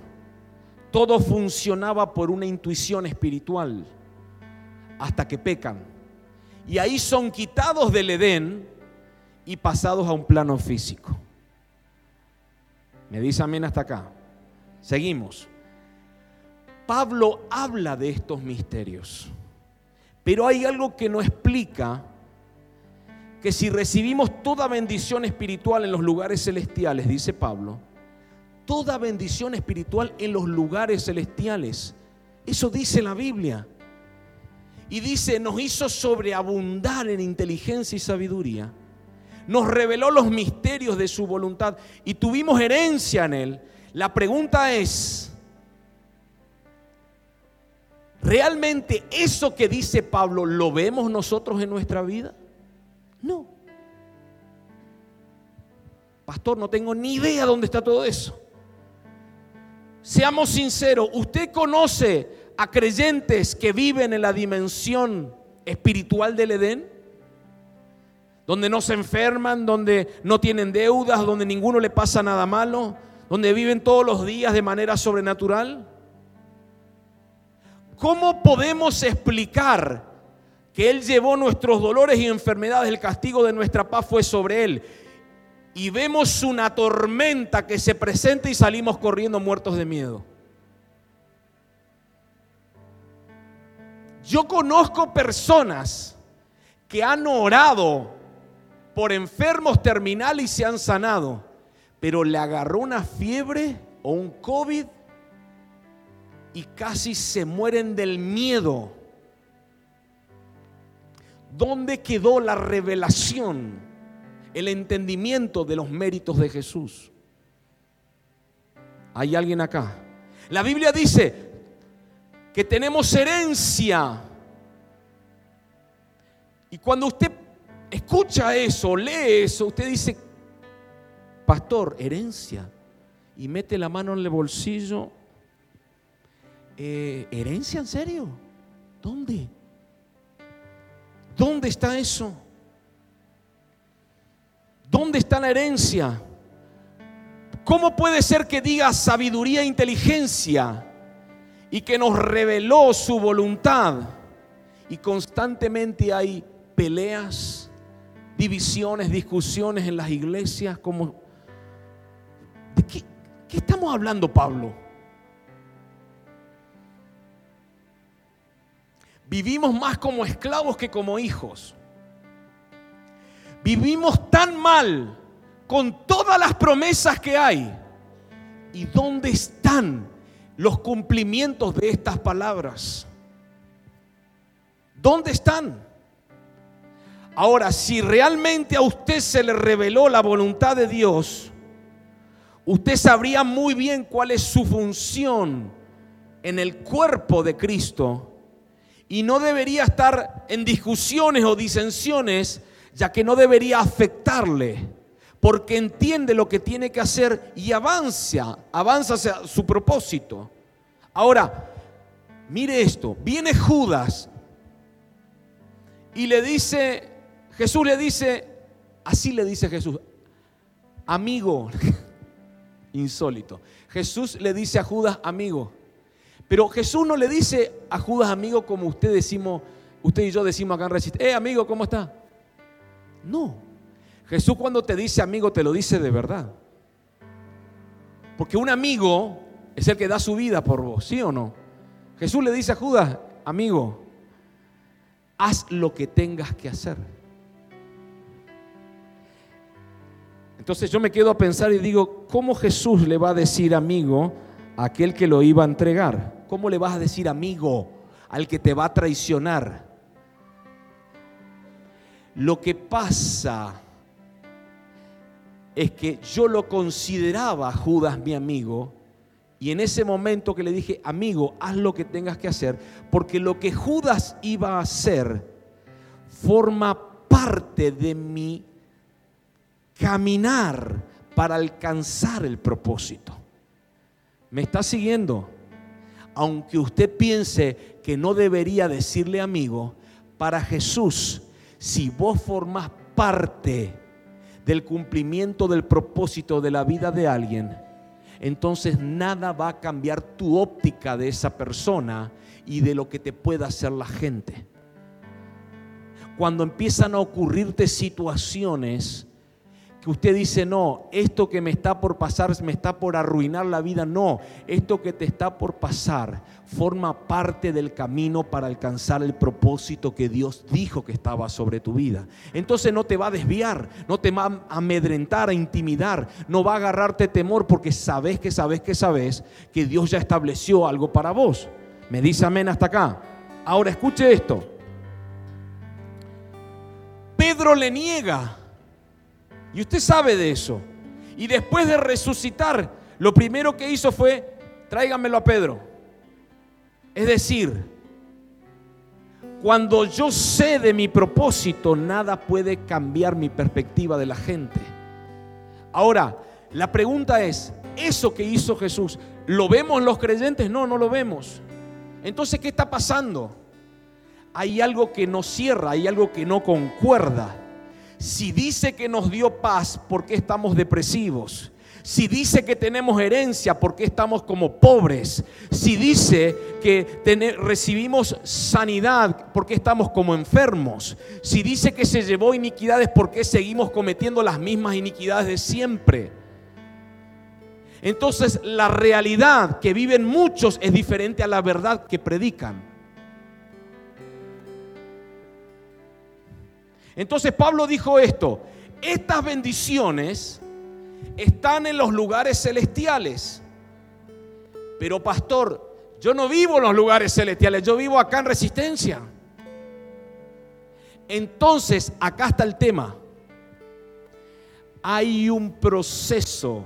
todo funcionaba por una intuición espiritual hasta que pecan. Y ahí son quitados del Edén y pasados a un plano físico. Me dice amén hasta acá. Seguimos. Pablo habla de estos misterios, pero hay algo que no explica que si recibimos toda bendición espiritual en los lugares celestiales, dice Pablo, toda bendición espiritual en los lugares celestiales, eso dice la Biblia. Y dice, nos hizo sobreabundar en inteligencia y sabiduría nos reveló los misterios de su voluntad y tuvimos herencia en él. La pregunta es, ¿realmente eso que dice Pablo lo vemos nosotros en nuestra vida? No. Pastor, no tengo ni idea dónde está todo eso. Seamos sinceros, ¿usted conoce a creyentes que viven en la dimensión espiritual del Edén? donde no se enferman, donde no tienen deudas, donde ninguno le pasa nada malo, donde viven todos los días de manera sobrenatural? ¿Cómo podemos explicar que Él llevó nuestros dolores y enfermedades, el castigo de nuestra paz fue sobre Él? Y vemos una tormenta que se presenta y salimos corriendo muertos de miedo. Yo conozco personas que han orado por enfermos terminales y se han sanado, pero le agarró una fiebre o un COVID y casi se mueren del miedo. ¿Dónde quedó la revelación, el entendimiento de los méritos de Jesús? ¿Hay alguien acá? La Biblia dice que tenemos herencia. Y cuando usted escucha eso, lee eso, usted dice, pastor, herencia, y mete la mano en el bolsillo, eh, ¿herencia en serio? ¿Dónde? ¿Dónde está eso? ¿Dónde está la herencia? ¿Cómo puede ser que diga sabiduría e inteligencia y que nos reveló su voluntad y constantemente hay peleas, divisiones, discusiones en las iglesias, como... ¿De qué, qué estamos hablando, Pablo? Vivimos más como esclavos que como hijos. Vivimos tan mal con todas las promesas que hay. ¿Y dónde están los cumplimientos de estas palabras? ¿Dónde están? Ahora, si realmente a usted se le reveló la voluntad de Dios, usted sabría muy bien cuál es su función en el cuerpo de Cristo y no debería estar en discusiones o disensiones, ya que no debería afectarle, porque entiende lo que tiene que hacer y avanza, avanza hacia su propósito. Ahora, mire esto, viene Judas y le dice, Jesús le dice, así le dice Jesús, amigo, insólito. Jesús le dice a Judas, amigo. Pero Jesús no le dice a Judas, amigo, como usted decimos, usted y yo decimos acá en Resist, eh, amigo, ¿cómo está? No. Jesús cuando te dice amigo, te lo dice de verdad. Porque un amigo es el que da su vida por vos, ¿sí o no? Jesús le dice a Judas, amigo, haz lo que tengas que hacer. Entonces yo me quedo a pensar y digo, ¿cómo Jesús le va a decir amigo a aquel que lo iba a entregar? ¿Cómo le vas a decir amigo al que te va a traicionar? Lo que pasa es que yo lo consideraba Judas mi amigo y en ese momento que le dije, amigo, haz lo que tengas que hacer, porque lo que Judas iba a hacer forma parte de mi caminar para alcanzar el propósito. ¿Me está siguiendo? Aunque usted piense que no debería decirle amigo, para Jesús, si vos formás parte del cumplimiento del propósito de la vida de alguien, entonces nada va a cambiar tu óptica de esa persona y de lo que te pueda hacer la gente. Cuando empiezan a ocurrirte situaciones que usted dice, no, esto que me está por pasar me está por arruinar la vida. No, esto que te está por pasar forma parte del camino para alcanzar el propósito que Dios dijo que estaba sobre tu vida. Entonces no te va a desviar, no te va a amedrentar, a intimidar, no va a agarrarte temor porque sabes que sabes que sabes que Dios ya estableció algo para vos. Me dice amén hasta acá. Ahora escuche esto. Pedro le niega y usted sabe de eso. Y después de resucitar, lo primero que hizo fue, tráigamelo a Pedro. Es decir, cuando yo sé de mi propósito, nada puede cambiar mi perspectiva de la gente. Ahora, la pregunta es, ¿eso que hizo Jesús, lo vemos los creyentes? No, no lo vemos. Entonces, ¿qué está pasando? Hay algo que no cierra, hay algo que no concuerda. Si dice que nos dio paz, ¿por qué estamos depresivos? Si dice que tenemos herencia, ¿por qué estamos como pobres? Si dice que recibimos sanidad, ¿por qué estamos como enfermos? Si dice que se llevó iniquidades, ¿por qué seguimos cometiendo las mismas iniquidades de siempre? Entonces la realidad que viven muchos es diferente a la verdad que predican. Entonces Pablo dijo esto, estas bendiciones están en los lugares celestiales. Pero pastor, yo no vivo en los lugares celestiales, yo vivo acá en resistencia. Entonces, acá está el tema. Hay un proceso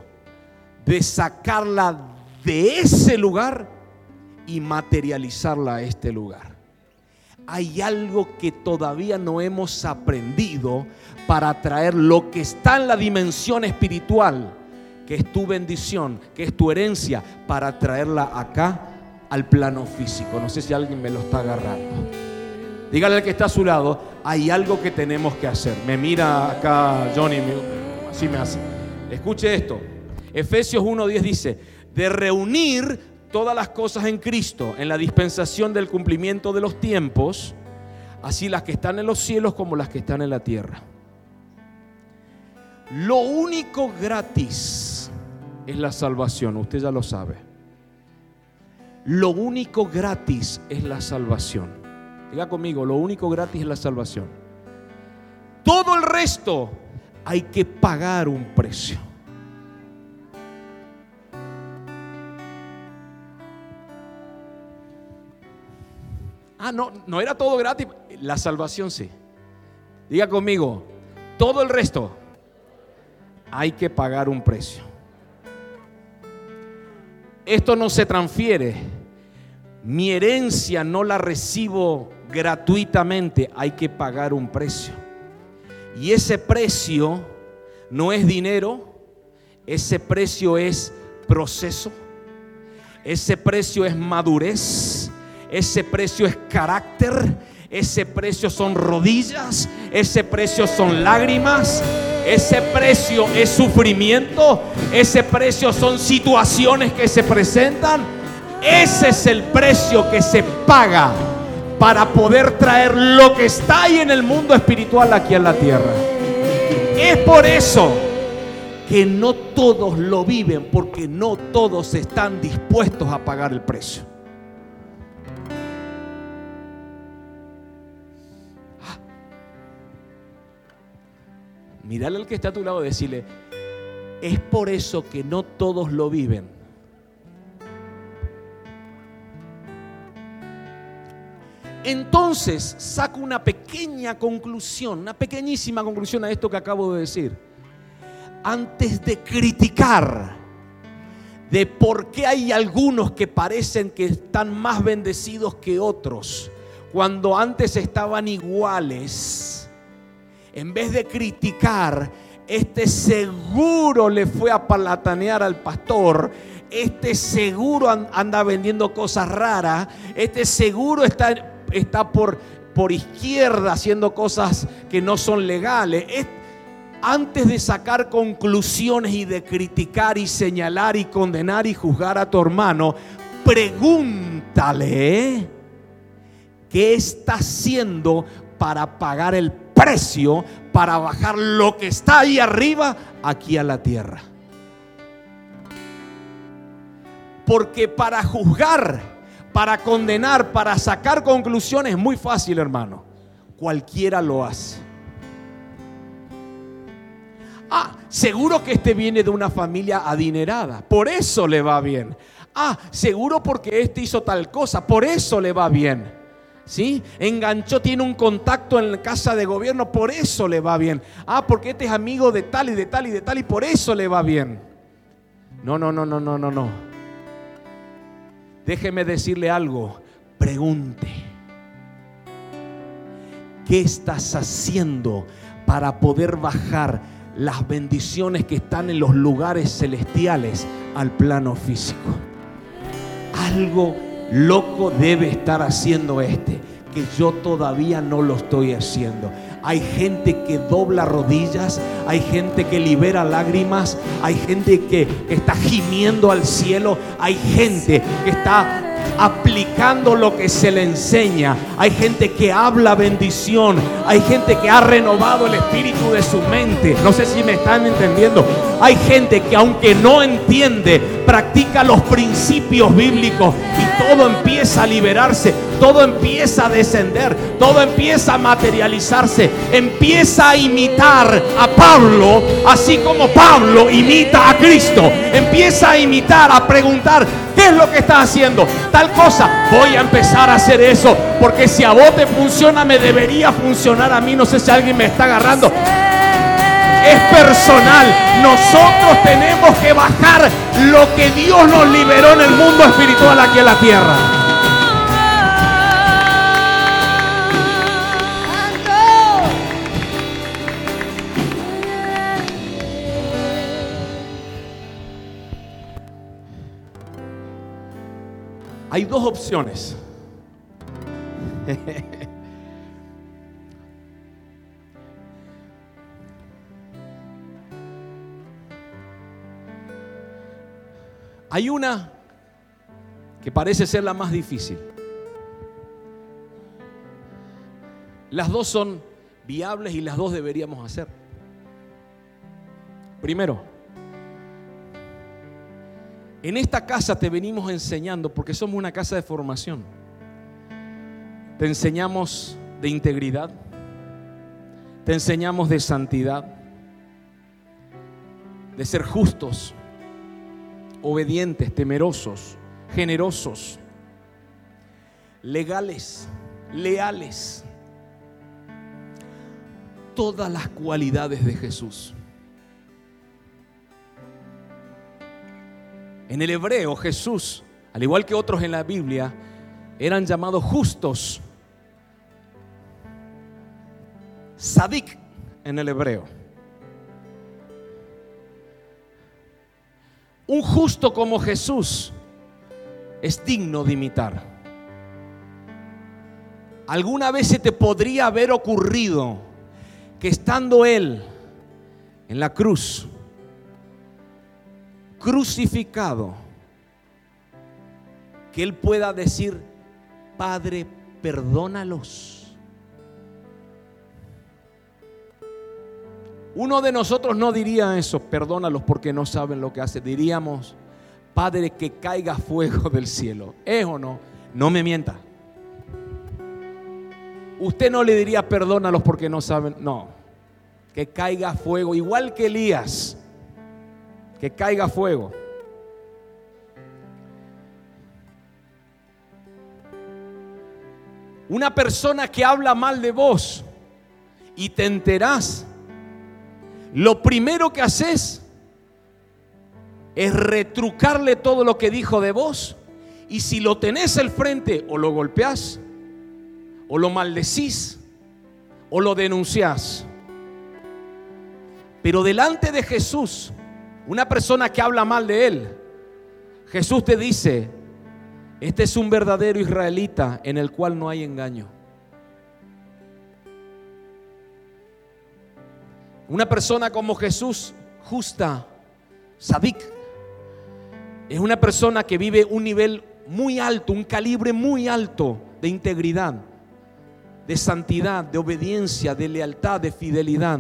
de sacarla de ese lugar y materializarla a este lugar hay algo que todavía no hemos aprendido para traer lo que está en la dimensión espiritual, que es tu bendición, que es tu herencia, para traerla acá al plano físico. No sé si alguien me lo está agarrando. Dígale al que está a su lado, hay algo que tenemos que hacer. Me mira acá Johnny, así me hace. Escuche esto. Efesios 1.10 dice, de reunir todas las cosas en Cristo, en la dispensación del cumplimiento de los tiempos, así las que están en los cielos como las que están en la tierra. Lo único gratis es la salvación, usted ya lo sabe. Lo único gratis es la salvación. Diga conmigo, lo único gratis es la salvación. Todo el resto hay que pagar un precio. Ah, no, no era todo gratis. La salvación sí. Diga conmigo, todo el resto hay que pagar un precio. Esto no se transfiere. Mi herencia no la recibo gratuitamente, hay que pagar un precio. Y ese precio no es dinero, ese precio es proceso, ese precio es madurez, ese precio es carácter, ese precio son rodillas, ese precio son lágrimas, ese precio es sufrimiento, ese precio son situaciones que se presentan. Ese es el precio que se paga para poder traer lo que está ahí en el mundo espiritual aquí en la tierra. Es por eso que no todos lo viven porque no todos están dispuestos a pagar el precio. Mirarle al que está a tu lado y decirle, es por eso que no todos lo viven. Entonces saco una pequeña conclusión, una pequeñísima conclusión a esto que acabo de decir. Antes de criticar de por qué hay algunos que parecen que están más bendecidos que otros, cuando antes estaban iguales, en vez de criticar, este seguro le fue a palatanear al pastor, este seguro anda vendiendo cosas raras, este seguro está está por, por izquierda haciendo cosas que no son legales. antes de sacar conclusiones y de criticar y señalar y condenar y juzgar a tu hermano, pregúntale qué está haciendo para pagar el precio, para bajar lo que está ahí arriba aquí a la tierra. Porque para juzgar para condenar, para sacar conclusiones, es muy fácil, hermano. Cualquiera lo hace. Ah, seguro que este viene de una familia adinerada, por eso le va bien. Ah, seguro porque este hizo tal cosa, por eso le va bien. ¿Sí? Enganchó, tiene un contacto en la casa de gobierno, por eso le va bien. Ah, porque este es amigo de tal y de tal y de tal y por eso le va bien. No, no, no, no, no, no, no. Déjeme decirle algo, pregunte, ¿qué estás haciendo para poder bajar las bendiciones que están en los lugares celestiales al plano físico? Algo loco debe estar haciendo este, que yo todavía no lo estoy haciendo. Hay gente que dobla rodillas, hay gente que libera lágrimas, hay gente que, está gimiendo al cielo, hay gente que está aplicando lo que se le enseña. Hay gente que habla bendición. Hay gente que ha renovado el espíritu de su mente. No sé si me están entendiendo. Hay gente que aunque no entiende, practica los principios bíblicos y todo empieza a liberarse todo empieza a descender, todo empieza a materializarse, empieza a imitar a Pablo, así como Pablo imita a Cristo, empieza a imitar, a preguntar, ¿qué es lo que está haciendo? Tal cosa, voy a empezar a hacer eso, porque si a vos te funciona, me debería funcionar a mí, no sé si alguien me está agarrando es personal. Nosotros tenemos que bajar lo que Dios nos liberó en el mundo espiritual aquí en la tierra. Hay dos opciones. Hay una que parece ser la más difícil. Las dos son viables y las dos deberíamos hacer. Primero, en esta casa te venimos enseñando, porque somos una casa de formación. Te enseñamos de integridad, te enseñamos de santidad, de ser justos, obedientes, temerosos, generosos, legales, leales. Todas las cualidades de Jesús. En el hebreo Jesús, al igual que otros en la Biblia, eran llamados justos. Sadik en el hebreo. Un justo como Jesús es digno de imitar. ¿Alguna vez se te podría haber ocurrido que estando Él en la cruz, crucificado, que Él pueda decir, Padre, perdónalos. Uno de nosotros no diría eso, perdónalos porque no saben lo que hace. Diríamos, Padre, que caiga fuego del cielo. ¿Es o no? No me mienta. Usted no le diría, perdónalos porque no saben. No, que caiga fuego, igual que Elías que caiga fuego. una persona que habla mal de vos y te enterás, lo primero que haces es retrucarle todo lo que dijo de vos. Y si lo tenés al frente, o lo golpeás, o lo maldecís, o lo denunciás. Pero delante de Jesús, una persona que habla mal de él, Jesús te dice, este es un verdadero israelita en el cual no hay engaño. Una persona como Jesús, justa, sadik, es una persona que vive un nivel muy alto, un calibre muy alto de integridad, de santidad, de obediencia, de lealtad, de fidelidad,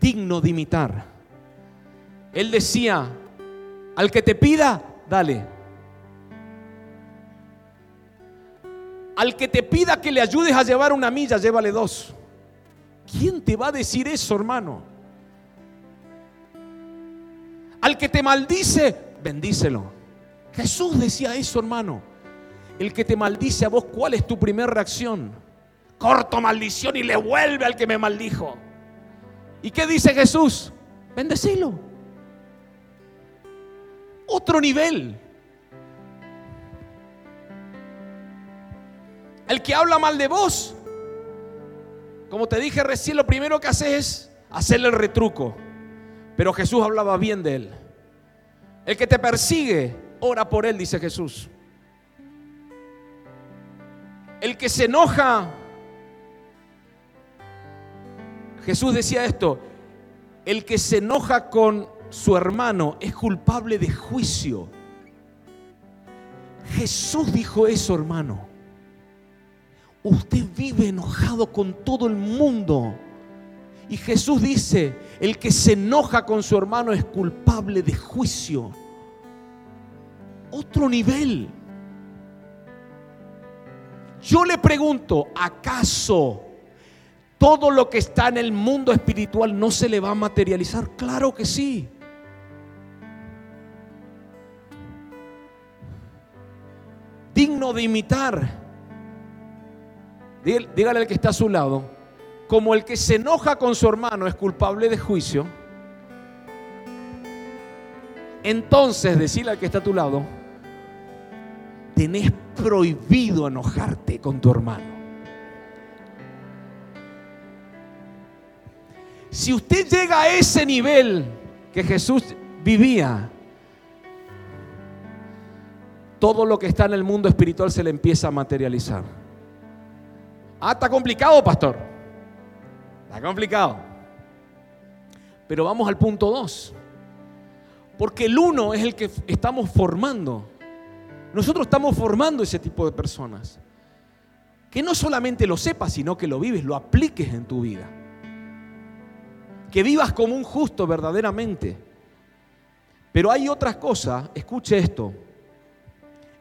digno de imitar. Él decía, al que te pida, dale. Al que te pida que le ayudes a llevar una milla, llévale dos. ¿Quién te va a decir eso, hermano? Al que te maldice, bendícelo. Jesús decía eso, hermano. El que te maldice a vos, ¿cuál es tu primera reacción? Corto maldición y le vuelve al que me maldijo. ¿Y qué dice Jesús? Bendecilo. Otro nivel. El que habla mal de vos, como te dije recién, lo primero que haces es hacerle el retruco. Pero Jesús hablaba bien de él. El que te persigue, ora por él, dice Jesús. El que se enoja, Jesús decía esto, el que se enoja con su hermano es culpable de juicio. Jesús dijo eso, hermano. Usted vive enojado con todo el mundo. Y Jesús dice, el que se enoja con su hermano es culpable de juicio. Otro nivel. Yo le pregunto, ¿acaso todo lo que está en el mundo espiritual no se le va a materializar? Claro que sí. Digno de imitar. Dígale al que está a su lado, como el que se enoja con su hermano es culpable de juicio, entonces decirle al que está a tu lado, tenés prohibido enojarte con tu hermano. Si usted llega a ese nivel que Jesús vivía, todo lo que está en el mundo espiritual se le empieza a materializar. Ah, está complicado, pastor. Está complicado. Pero vamos al punto 2. Porque el uno es el que estamos formando. Nosotros estamos formando ese tipo de personas. Que no solamente lo sepas, sino que lo vives, lo apliques en tu vida. Que vivas como un justo verdaderamente. Pero hay otras cosas, escuche esto.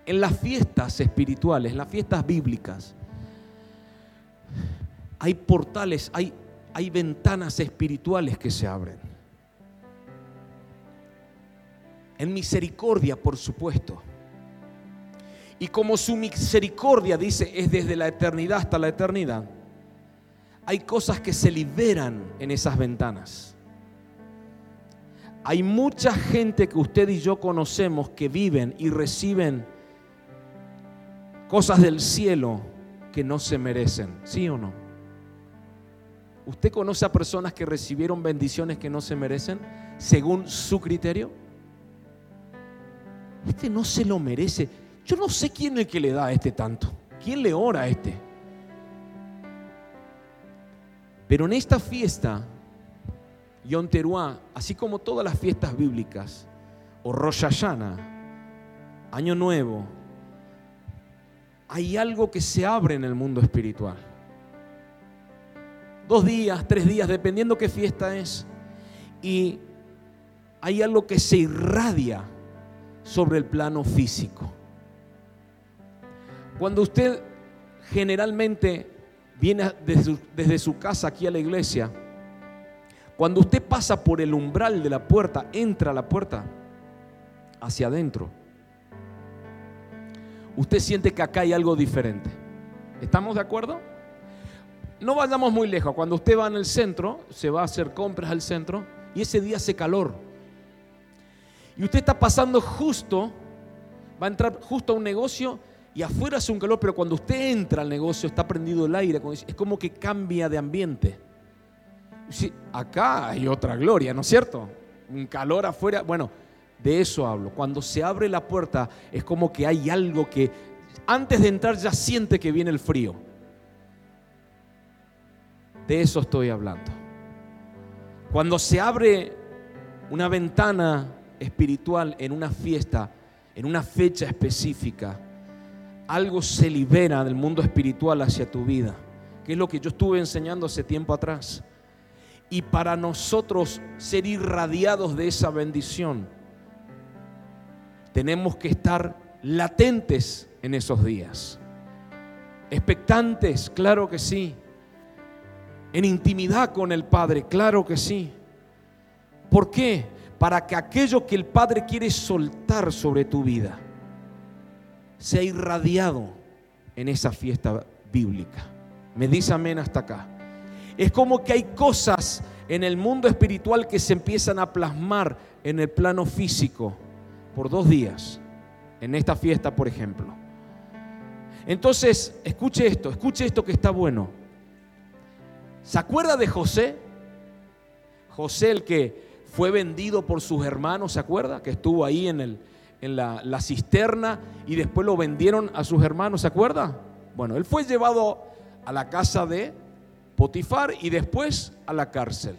En las fiestas espirituales, en las fiestas bíblicas, hay portales, hay hay ventanas espirituales que se abren. En misericordia, por supuesto. Y como su misericordia, dice, es desde la eternidad hasta la eternidad, hay cosas que se liberan en esas ventanas. Hay mucha gente que usted y yo conocemos que viven y reciben cosas del cielo que no se merecen, ¿sí o no? ¿Usted conoce a personas que recibieron bendiciones que no se merecen según su criterio? Este no se lo merece. Yo no sé quién es el que le da a este tanto. ¿Quién le ora a este? Pero en esta fiesta, Yom Teruah, así como todas las fiestas bíblicas, o Rosh Año Nuevo, hay algo que se abre en el mundo espiritual dos días, tres días, dependiendo qué fiesta es. Y hay algo que se irradia sobre el plano físico. Cuando usted generalmente viene desde su, casa aquí a la iglesia, cuando usted pasa por el umbral de la puerta, entra a la puerta hacia adentro, usted siente que acá hay algo diferente. ¿Estamos de acuerdo? No vayamos muy lejos. Cuando usted va en el centro, se va a hacer compras al centro y ese día hace calor. Y usted está pasando justo, va a entrar justo a un negocio y afuera hace un calor, pero cuando usted entra al negocio está prendido el aire, es como que cambia de ambiente. Sí, acá hay otra gloria, ¿no es cierto? Un calor afuera, bueno, de eso hablo. Cuando se abre la puerta es como que hay algo que antes de entrar ya siente que viene el frío. De eso estoy hablando. Cuando se abre una ventana espiritual en una fiesta, en una fecha específica, algo se libera del mundo espiritual hacia tu vida, que es lo que yo estuve enseñando hace tiempo atrás. Y para nosotros ser irradiados de esa bendición, tenemos que estar latentes en esos días. Expectantes, claro que sí en intimidad con el Padre, claro que sí. ¿Por qué? Para que aquello que el Padre quiere soltar sobre tu vida sea irradiado en esa fiesta bíblica. Me dice amén hasta acá. Es como que hay cosas en el mundo espiritual que se empiezan a plasmar en el plano físico por dos días, en esta fiesta, por ejemplo. Entonces, escuche esto, escuche esto que está bueno. ¿Se acuerda de José? José el que fue vendido por sus hermanos, ¿se acuerda? Que estuvo ahí en, el, en la, la cisterna y después lo vendieron a sus hermanos, ¿se acuerda? Bueno, él fue llevado a la casa de Potifar y después a la cárcel.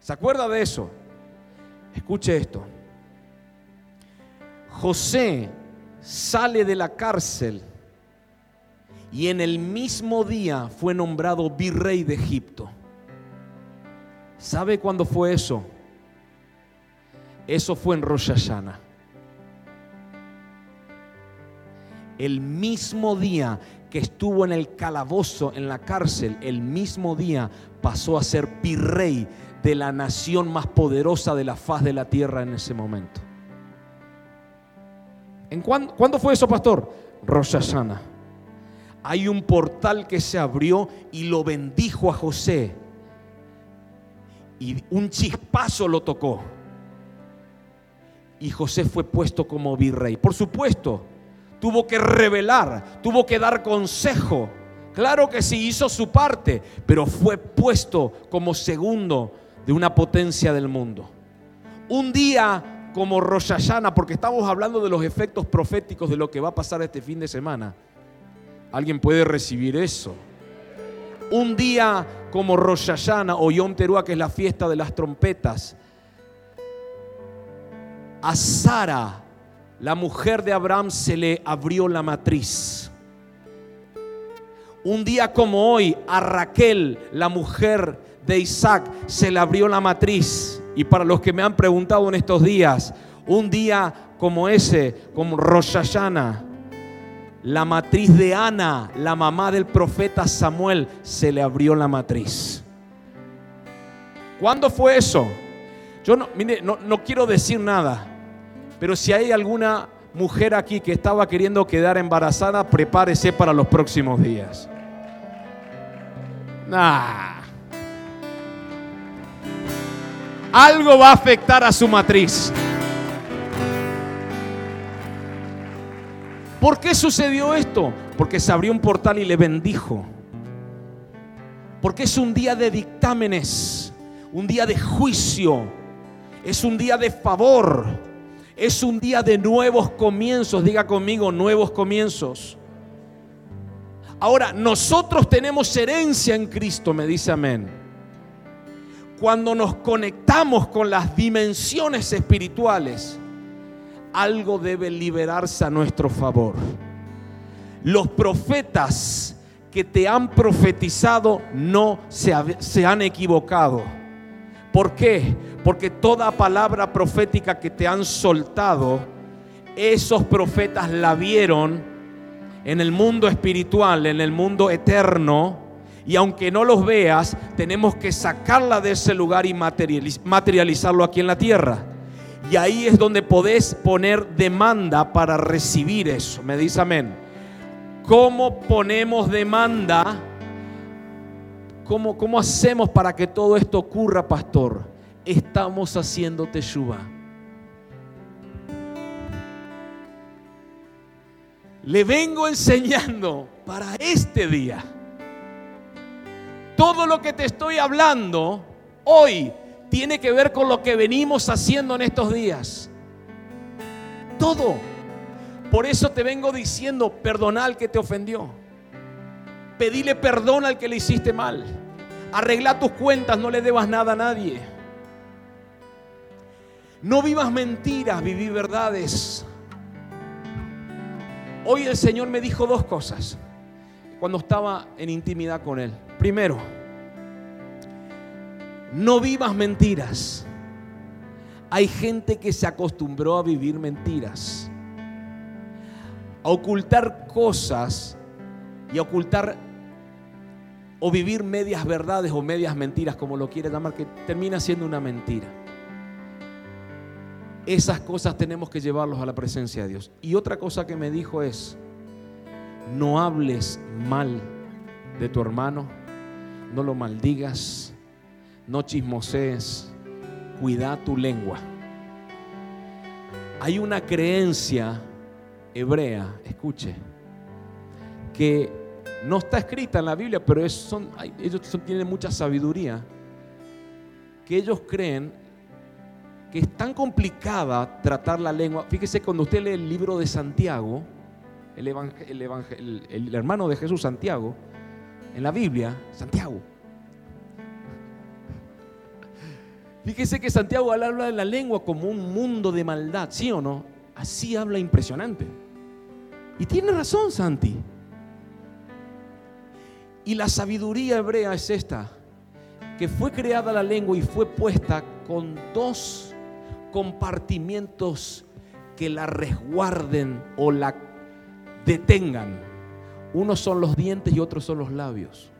¿Se acuerda de eso? Escuche esto. José sale de la cárcel y en el mismo día fue nombrado virrey de Egipto. ¿Sabe cuándo fue eso? Eso fue en Rosh. El mismo día que estuvo en el calabozo, en la cárcel, el mismo día pasó a ser virrey de la nación más poderosa de la faz de la tierra en ese momento. ¿En cuándo, ¿cuándo fue eso, pastor? Rosh Hashanah hay un portal que se abrió y lo bendijo a José. Y un chispazo lo tocó. Y José fue puesto como virrey. Por supuesto, tuvo que revelar, tuvo que dar consejo. Claro que sí hizo su parte, pero fue puesto como segundo de una potencia del mundo. Un día como Rosh porque estamos hablando de los efectos proféticos de lo que va a pasar este fin de semana. Alguien puede recibir eso. Un día como Rosh Hashanah o Yom Teruah, que es la fiesta de las trompetas, a Sara, la mujer de Abraham, se le abrió la matriz. Un día como hoy, a Raquel, la mujer de Isaac, se le abrió la matriz. Y para los que me han preguntado en estos días, un día como ese, como Rosh la matriz de Ana, la mamá del profeta Samuel, se le abrió la matriz. ¿Cuándo fue eso? Yo no, mire, no, no quiero decir nada, pero si hay alguna mujer aquí que estaba queriendo quedar embarazada, prepárese para los próximos días. Nah. Algo va a afectar a su matriz. ¿Por qué sucedió esto? Porque se abrió un portal y le bendijo. Porque es un día de dictámenes, un día de juicio, es un día de favor, es un día de nuevos comienzos. Diga conmigo, nuevos comienzos. Ahora, nosotros tenemos herencia en Cristo, me dice amén. Cuando nos conectamos con las dimensiones espirituales, algo debe liberarse a nuestro favor. Los profetas que te han profetizado no se, han equivocado. ¿Por qué? Porque toda palabra profética que te han soltado, esos profetas la vieron en el mundo espiritual, en el mundo eterno, y aunque no los veas, tenemos que sacarla de ese lugar y materializarlo aquí en la tierra. Y ahí es donde podés poner demanda para recibir eso. Me dice amén. ¿Cómo ponemos demanda? ¿Cómo, ¿Cómo hacemos para que todo esto ocurra, pastor? Estamos haciendo teshuva. Le vengo enseñando para este día. Todo lo que te estoy hablando hoy tiene que ver con lo que venimos haciendo en estos días. Todo. Por eso te vengo diciendo, perdona al que te ofendió. Pedile perdón al que le hiciste mal. Arregla tus cuentas, no le debas nada a nadie. No vivas mentiras, viví verdades. Hoy el Señor me dijo dos cosas cuando estaba en intimidad con Él. Primero, no vivas mentiras. Hay gente que se acostumbró a vivir mentiras, a ocultar cosas y a ocultar o vivir medias verdades o medias mentiras, como lo quiere llamar, que termina siendo una mentira. Esas cosas tenemos que llevarlos a la presencia de Dios. Y otra cosa que me dijo es, no hables mal de tu hermano, no lo maldigas, no chismosees, cuida tu lengua. Hay una creencia hebrea, escuche, que no está escrita en la Biblia, pero son, ellos tienen mucha sabiduría, que ellos creen que es tan complicada tratar la lengua. Fíjese, cuando usted lee el libro de Santiago, el, hermano de Jesús, Santiago, en la Biblia, Santiago, Fíjese que Santiago habla de la lengua como un mundo de maldad, ¿sí o no? Así habla impresionante. Y tiene razón Santi. Y la sabiduría hebrea es esta, que fue creada la lengua y fue puesta con dos compartimientos que la resguarden o la detengan. Unos son los dientes y otros son los labios.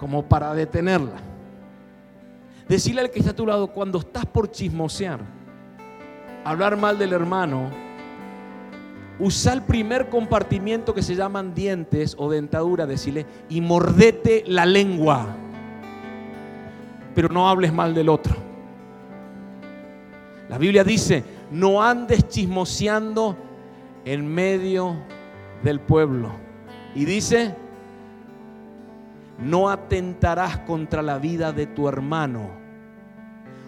como para detenerla. Decirle al que está a tu lado, cuando estás por chismosear, hablar mal del hermano, usa el primer compartimiento que se llaman dientes o dentadura, decirle, y mordete la lengua, pero no hables mal del otro. La Biblia dice, no andes chismoseando en medio del pueblo. Y dice, no atentarás contra la vida de tu hermano.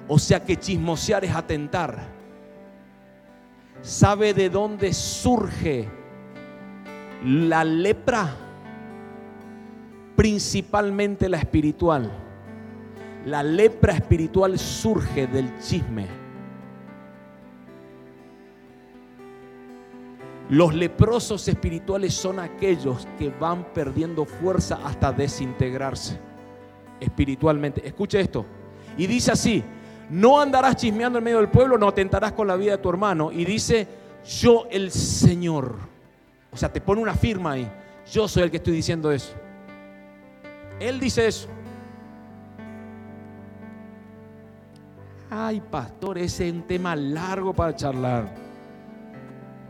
O sea que chismosear es atentar. ¿Sabe de dónde surge la lepra? Principalmente la espiritual. La lepra espiritual surge del chisme. Los leprosos espirituales son aquellos que van perdiendo fuerza hasta desintegrarse espiritualmente. Escuche esto. Y dice así, no andarás chismeando en medio del pueblo, no atentarás con la vida de tu hermano. Y dice, yo el Señor. O sea, te pone una firma ahí. Yo soy el que estoy diciendo eso. Él dice eso. Ay, pastor, ese es un tema largo para charlar.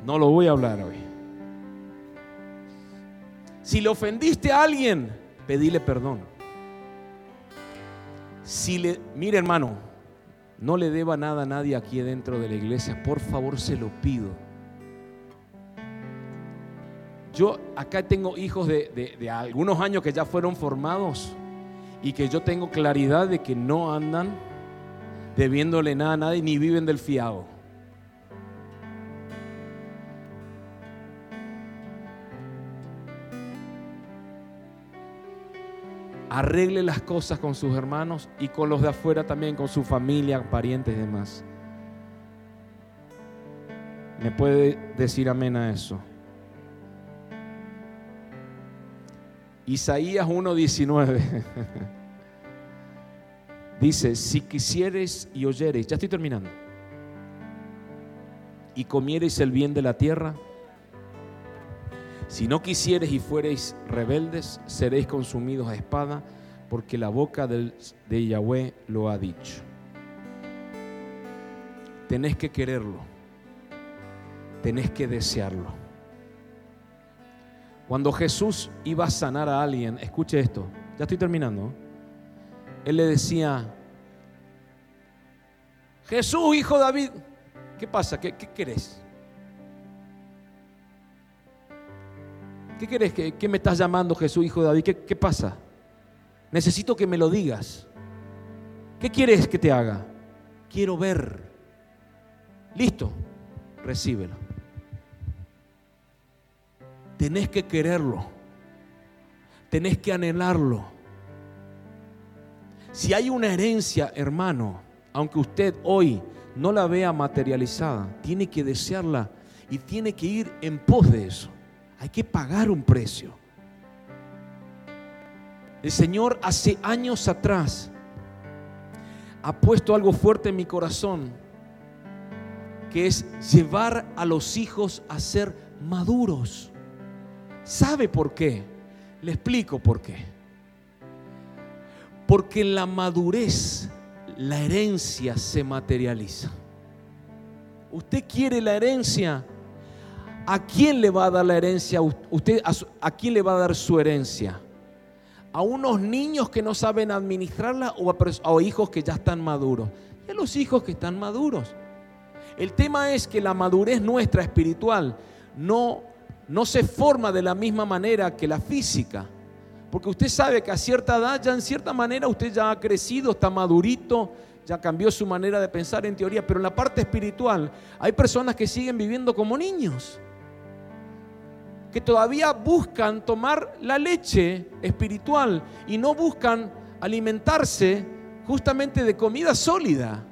No lo voy a hablar hoy. Si le ofendiste a alguien, pedile perdón. Si le, mire hermano, no le deba nada a nadie aquí dentro de la iglesia, por favor se lo pido. Yo acá tengo hijos de, de algunos años que ya fueron formados y que yo tengo claridad de que no andan debiéndole nada a nadie ni viven del fiado. Arregle las cosas con sus hermanos y con los de afuera también, con su familia, parientes y demás. ¿Me puede decir amén a eso? Isaías 1:19 dice, si quisieres y oyereis, ya estoy terminando, y comiereis el bien de la tierra, si no quisieres y fuereis rebeldes, seréis consumidos a espada, porque la boca de Yahweh lo ha dicho. Tenés que quererlo. tenés que desearlo. Cuando Jesús iba a sanar a alguien, escuche esto, ya estoy terminando. Él le decía, Jesús, hijo David, ¿qué pasa? ¿Qué, qué querés? ¿Qué querés? ¿Qué, me estás llamando Jesús, hijo de David? ¿Qué, ¿Qué pasa? Necesito que me lo digas. ¿Qué quieres que te haga? Quiero ver. Listo, recíbelo. Tenés que quererlo. Tenés que anhelarlo. Si hay una herencia, hermano, aunque usted hoy no la vea materializada, tiene que desearla y tiene que ir en pos de eso. Hay que pagar un precio. El Señor hace años atrás ha puesto algo fuerte en mi corazón, que es llevar a los hijos a ser maduros. ¿Sabe por qué? Le explico por qué. Porque en la madurez la herencia se materializa. Usted quiere la herencia. ¿A quién le va a dar la herencia? ¿Usted a, quién le va a dar su herencia? ¿A unos niños que no saben administrarla o a, hijos que ya están maduros? Y a los hijos que están maduros. El tema es que la madurez nuestra espiritual no, no se forma de la misma manera que la física. Porque usted sabe que a cierta edad, ya en cierta manera, usted ya ha crecido, está madurito, ya cambió su manera de pensar en teoría, pero en la parte espiritual hay personas que siguen viviendo como niños, que todavía buscan tomar la leche espiritual y no buscan alimentarse justamente de comida sólida.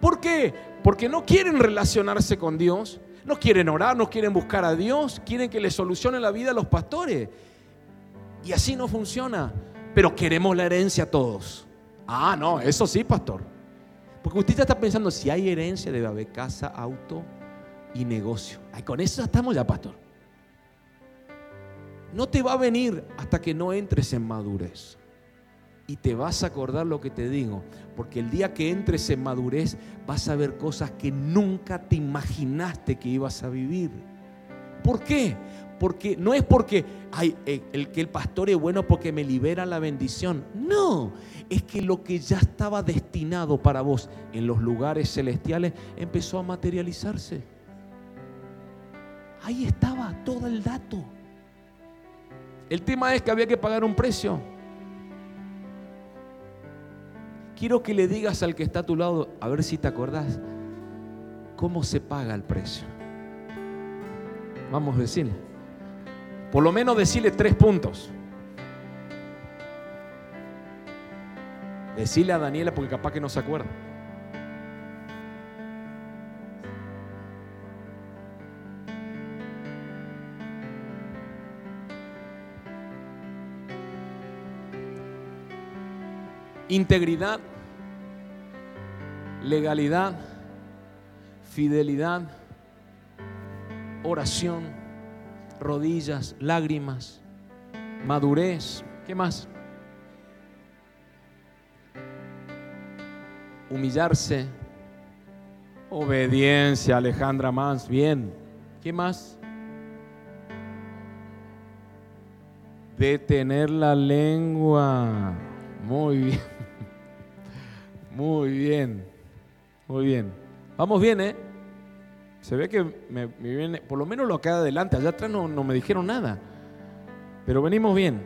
¿Por qué? Porque no quieren relacionarse con Dios, no quieren orar, no quieren buscar a Dios, quieren que les solucione la vida a los pastores. Y así no funciona. Pero queremos la herencia todos. Ah, no, eso sí, pastor. Porque usted ya está pensando, si hay herencia debe haber casa, auto y negocio. Ay, con eso estamos ya, pastor. No te va a venir hasta que no entres en madurez y te vas a acordar lo que te digo, porque el día que entres en madurez vas a ver cosas que nunca te imaginaste que ibas a vivir. ¿Por qué? Porque no es porque ay, eh, el que el pastor es bueno porque me libera la bendición. No, es que lo que ya estaba destinado para vos en los lugares celestiales empezó a materializarse. Ahí estaba todo el dato. El tema es que había que pagar un precio. Quiero que le digas al que está a tu lado, a ver si te acordás, cómo se paga el precio. Vamos a decirle. Por lo menos decirle tres puntos. Decirle a Daniela porque capaz que no se acuerda. Integridad, legalidad, fidelidad, oración, rodillas, lágrimas, madurez. ¿Qué más? Humillarse, obediencia, Alejandra más, bien. ¿Qué más? Detener la lengua. Muy bien. Muy bien, muy bien. Vamos bien, ¿eh? Se ve que me, viene, por lo menos lo acá adelante, allá atrás no, no me dijeron nada, pero venimos bien.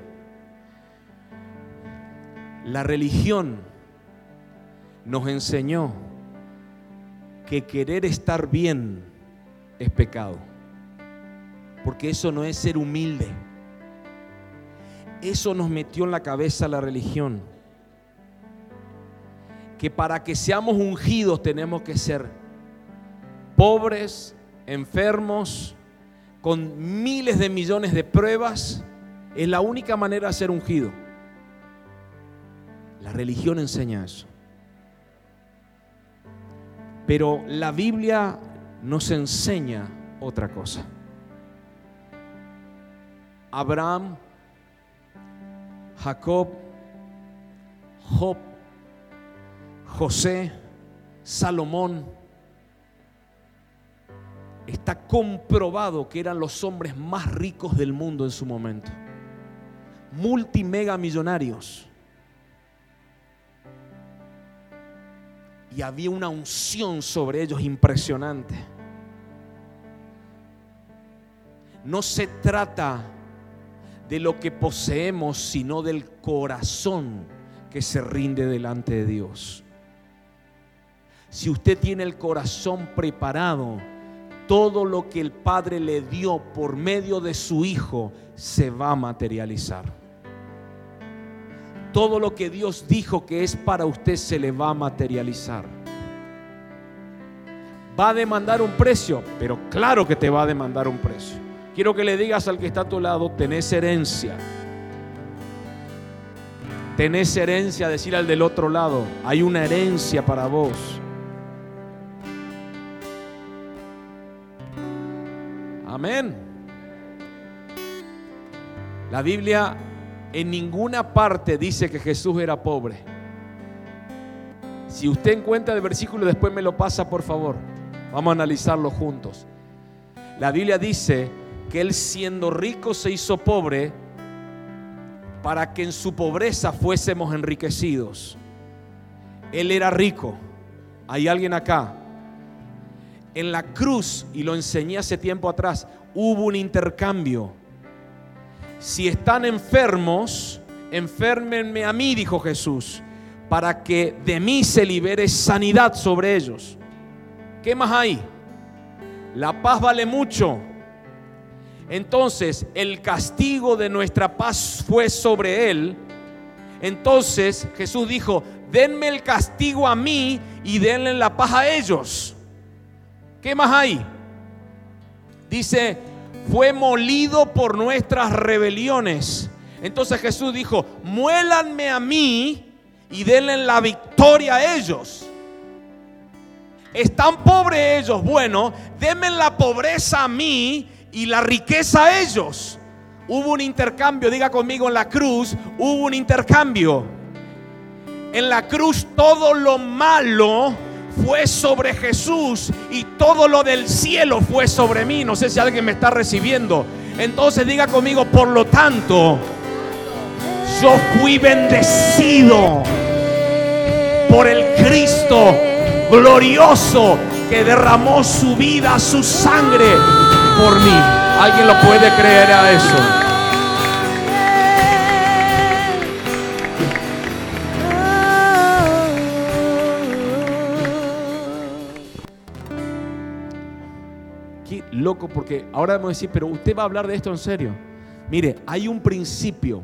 La religión nos enseñó que querer estar bien es pecado, porque eso no es ser humilde. Eso nos metió en la cabeza la religión que para que seamos ungidos tenemos que ser pobres, enfermos, con miles de millones de pruebas. Es la única manera de ser ungido. La religión enseña eso. Pero la Biblia nos enseña otra cosa. Abraham, Jacob, Job José, Salomón, está comprobado que eran los hombres más ricos del mundo en su momento. Multimega millonarios. Y había una unción sobre ellos impresionante. No se trata de lo que poseemos, sino del corazón que se rinde delante de Dios. Si usted tiene el corazón preparado, todo lo que el Padre le dio por medio de su Hijo se va a materializar. Todo lo que Dios dijo que es para usted se le va a materializar. Va a demandar un precio, pero claro que te va a demandar un precio. Quiero que le digas al que está a tu lado, tenés herencia. Tenés herencia, decir al del otro lado, hay una herencia para vos. Amén. La Biblia en ninguna parte dice que Jesús era pobre. Si usted encuentra el versículo, después me lo pasa, por favor. Vamos a analizarlo juntos. La Biblia dice que Él siendo rico se hizo pobre para que en su pobreza fuésemos enriquecidos. Él era rico. ¿Hay alguien acá? En la cruz, y lo enseñé hace tiempo atrás, hubo un intercambio. Si están enfermos, enférmenme a mí, dijo Jesús, para que de mí se libere sanidad sobre ellos. ¿Qué más hay? La paz vale mucho. Entonces el castigo de nuestra paz fue sobre él. Entonces Jesús dijo, denme el castigo a mí y denle la paz a ellos. ¿Qué más hay? Dice, fue molido por nuestras rebeliones. Entonces Jesús dijo, muélanme a mí y denle la victoria a ellos. Están pobres ellos, bueno, denme la pobreza a mí y la riqueza a ellos. Hubo un intercambio, diga conmigo, en la cruz hubo un intercambio. En la cruz todo lo malo fue sobre Jesús y todo lo del cielo fue sobre mí. No sé si alguien me está recibiendo. Entonces diga conmigo, por lo tanto, yo fui bendecido por el Cristo glorioso que derramó su vida, su sangre por mí. ¿Alguien lo puede creer a eso? Loco porque ahora vamos a decir, pero usted va a hablar de esto en serio. Mire, hay un principio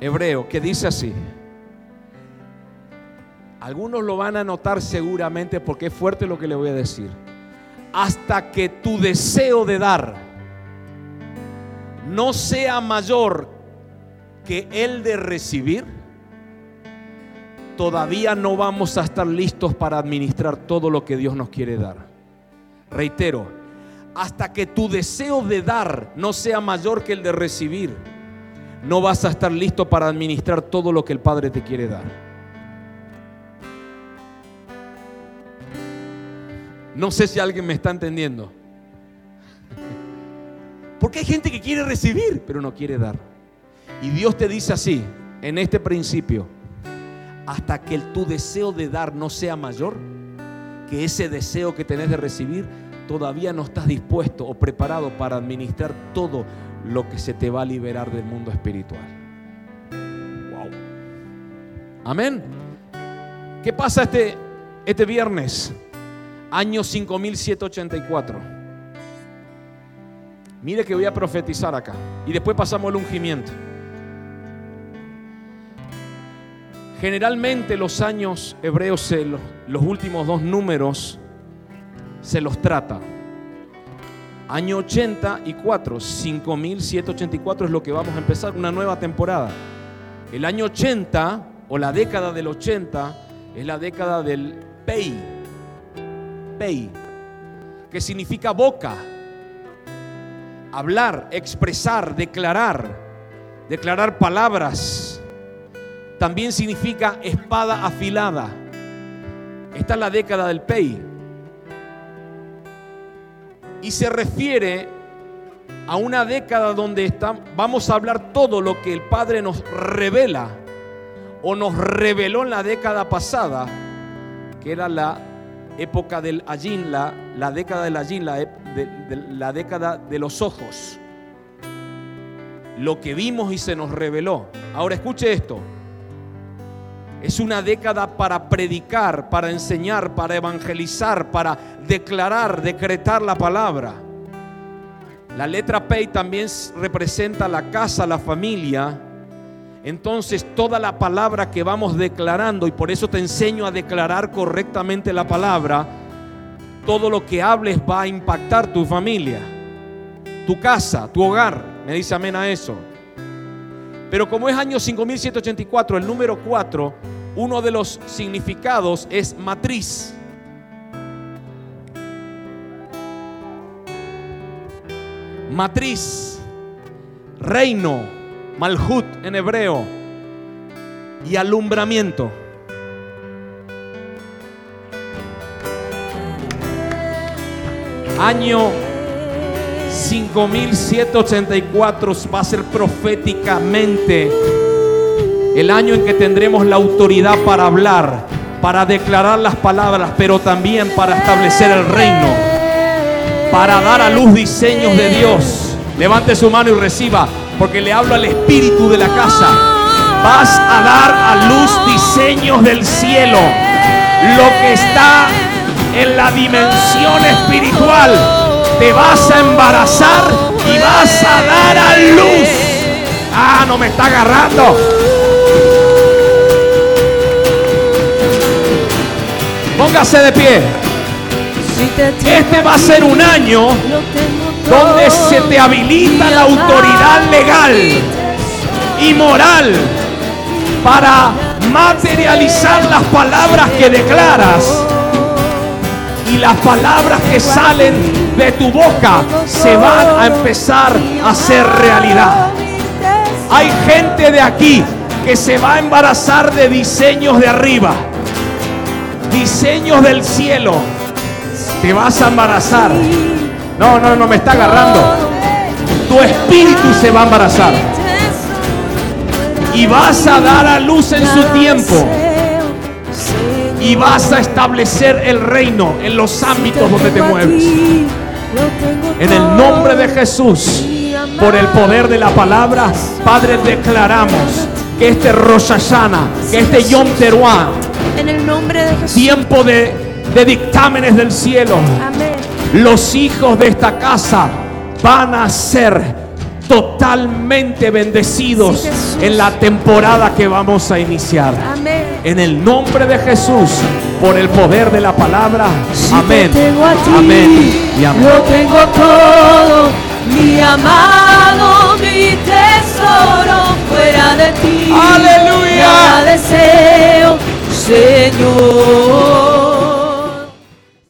hebreo que dice así. Algunos lo van a notar seguramente porque es fuerte lo que le voy a decir hasta que tu deseo de dar no sea mayor que el de recibir, todavía no vamos a estar listos para administrar todo lo que Dios nos quiere dar. Reitero, hasta que tu deseo de dar no sea mayor que el de recibir, no vas a estar listo para administrar todo lo que el Padre te quiere dar. No sé si alguien me está entendiendo. Porque hay gente que quiere recibir, pero no quiere dar. Y Dios te dice así, en este principio, hasta que el, tu deseo de dar no sea mayor que ese deseo que tenés de recibir, todavía no estás dispuesto o preparado para administrar todo lo que se te va a liberar del mundo espiritual. Wow. Amén. ¿Qué pasa este, este viernes? año 5784. Mire que voy a profetizar acá. Y después pasamos al ungimiento. Generalmente los años hebreos, los últimos dos números, se los trata. Año 84, 5784 es lo que vamos a empezar, una nueva temporada. El año 80 o la década del 80 es la década del Pei, pei, que significa boca, hablar, expresar, declarar, declarar palabras. También significa espada afilada. Esta es la década del pei. Y se refiere a una década donde está, vamos a hablar todo lo que el Padre nos revela o nos reveló en la década pasada, que era la época del Ayin, la, década del Ayin, la, la década de los ojos. Lo que vimos y se nos reveló. Ahora escuche esto. Es una década para predicar, para enseñar, para evangelizar, para declarar, decretar la palabra. La letra P también representa la casa, la familia. Entonces toda la palabra que vamos declarando, y por eso te enseño a declarar correctamente la palabra, todo lo que hables va a impactar tu familia, tu casa, tu hogar. Me dice amén a eso. Pero como es año 5784, el número 4, uno de los significados es matriz. Matriz, reino, malhut en hebreo y alumbramiento. Año 5784 va a ser proféticamente el año en que tendremos la autoridad para hablar, para declarar las palabras, pero también para establecer el reino, para dar a luz diseños de Dios. Levante su mano y reciba, porque le hablo al espíritu de la casa. Vas a dar a luz diseños del cielo, lo que está en la dimensión espiritual te vas a embarazar y vas a dar a luz. Ah, no me está agarrando. Póngase de pie. Este va a ser un año donde se te habilita la autoridad legal y moral para materializar las palabras que declaras y las palabras que salen de tu boca se van a empezar a hacer realidad. Hay gente de aquí que se va a embarazar de diseños de arriba, diseños del cielo. Te vas a embarazar. No, no, no me está agarrando. Tu espíritu se va a embarazar. Y vas a dar a luz en su tiempo y vas a establecer el reino en los ámbitos donde te mueves. En el nombre de Jesús, por el poder de la palabra, Padre, declaramos que este Rosh que este Yom Teruah, en el nombre de Jesús. Tiempo de, dictámenes del cielo. Los hijos de esta casa van a ser totalmente bendecidos en la temporada que vamos a iniciar. En el nombre de Jesús, por el poder de la palabra. Amén. Te tengo amén. Y tengo todo, mi amado, mi tesoro, fuera de ti. Aleluya. Deseo Senhor.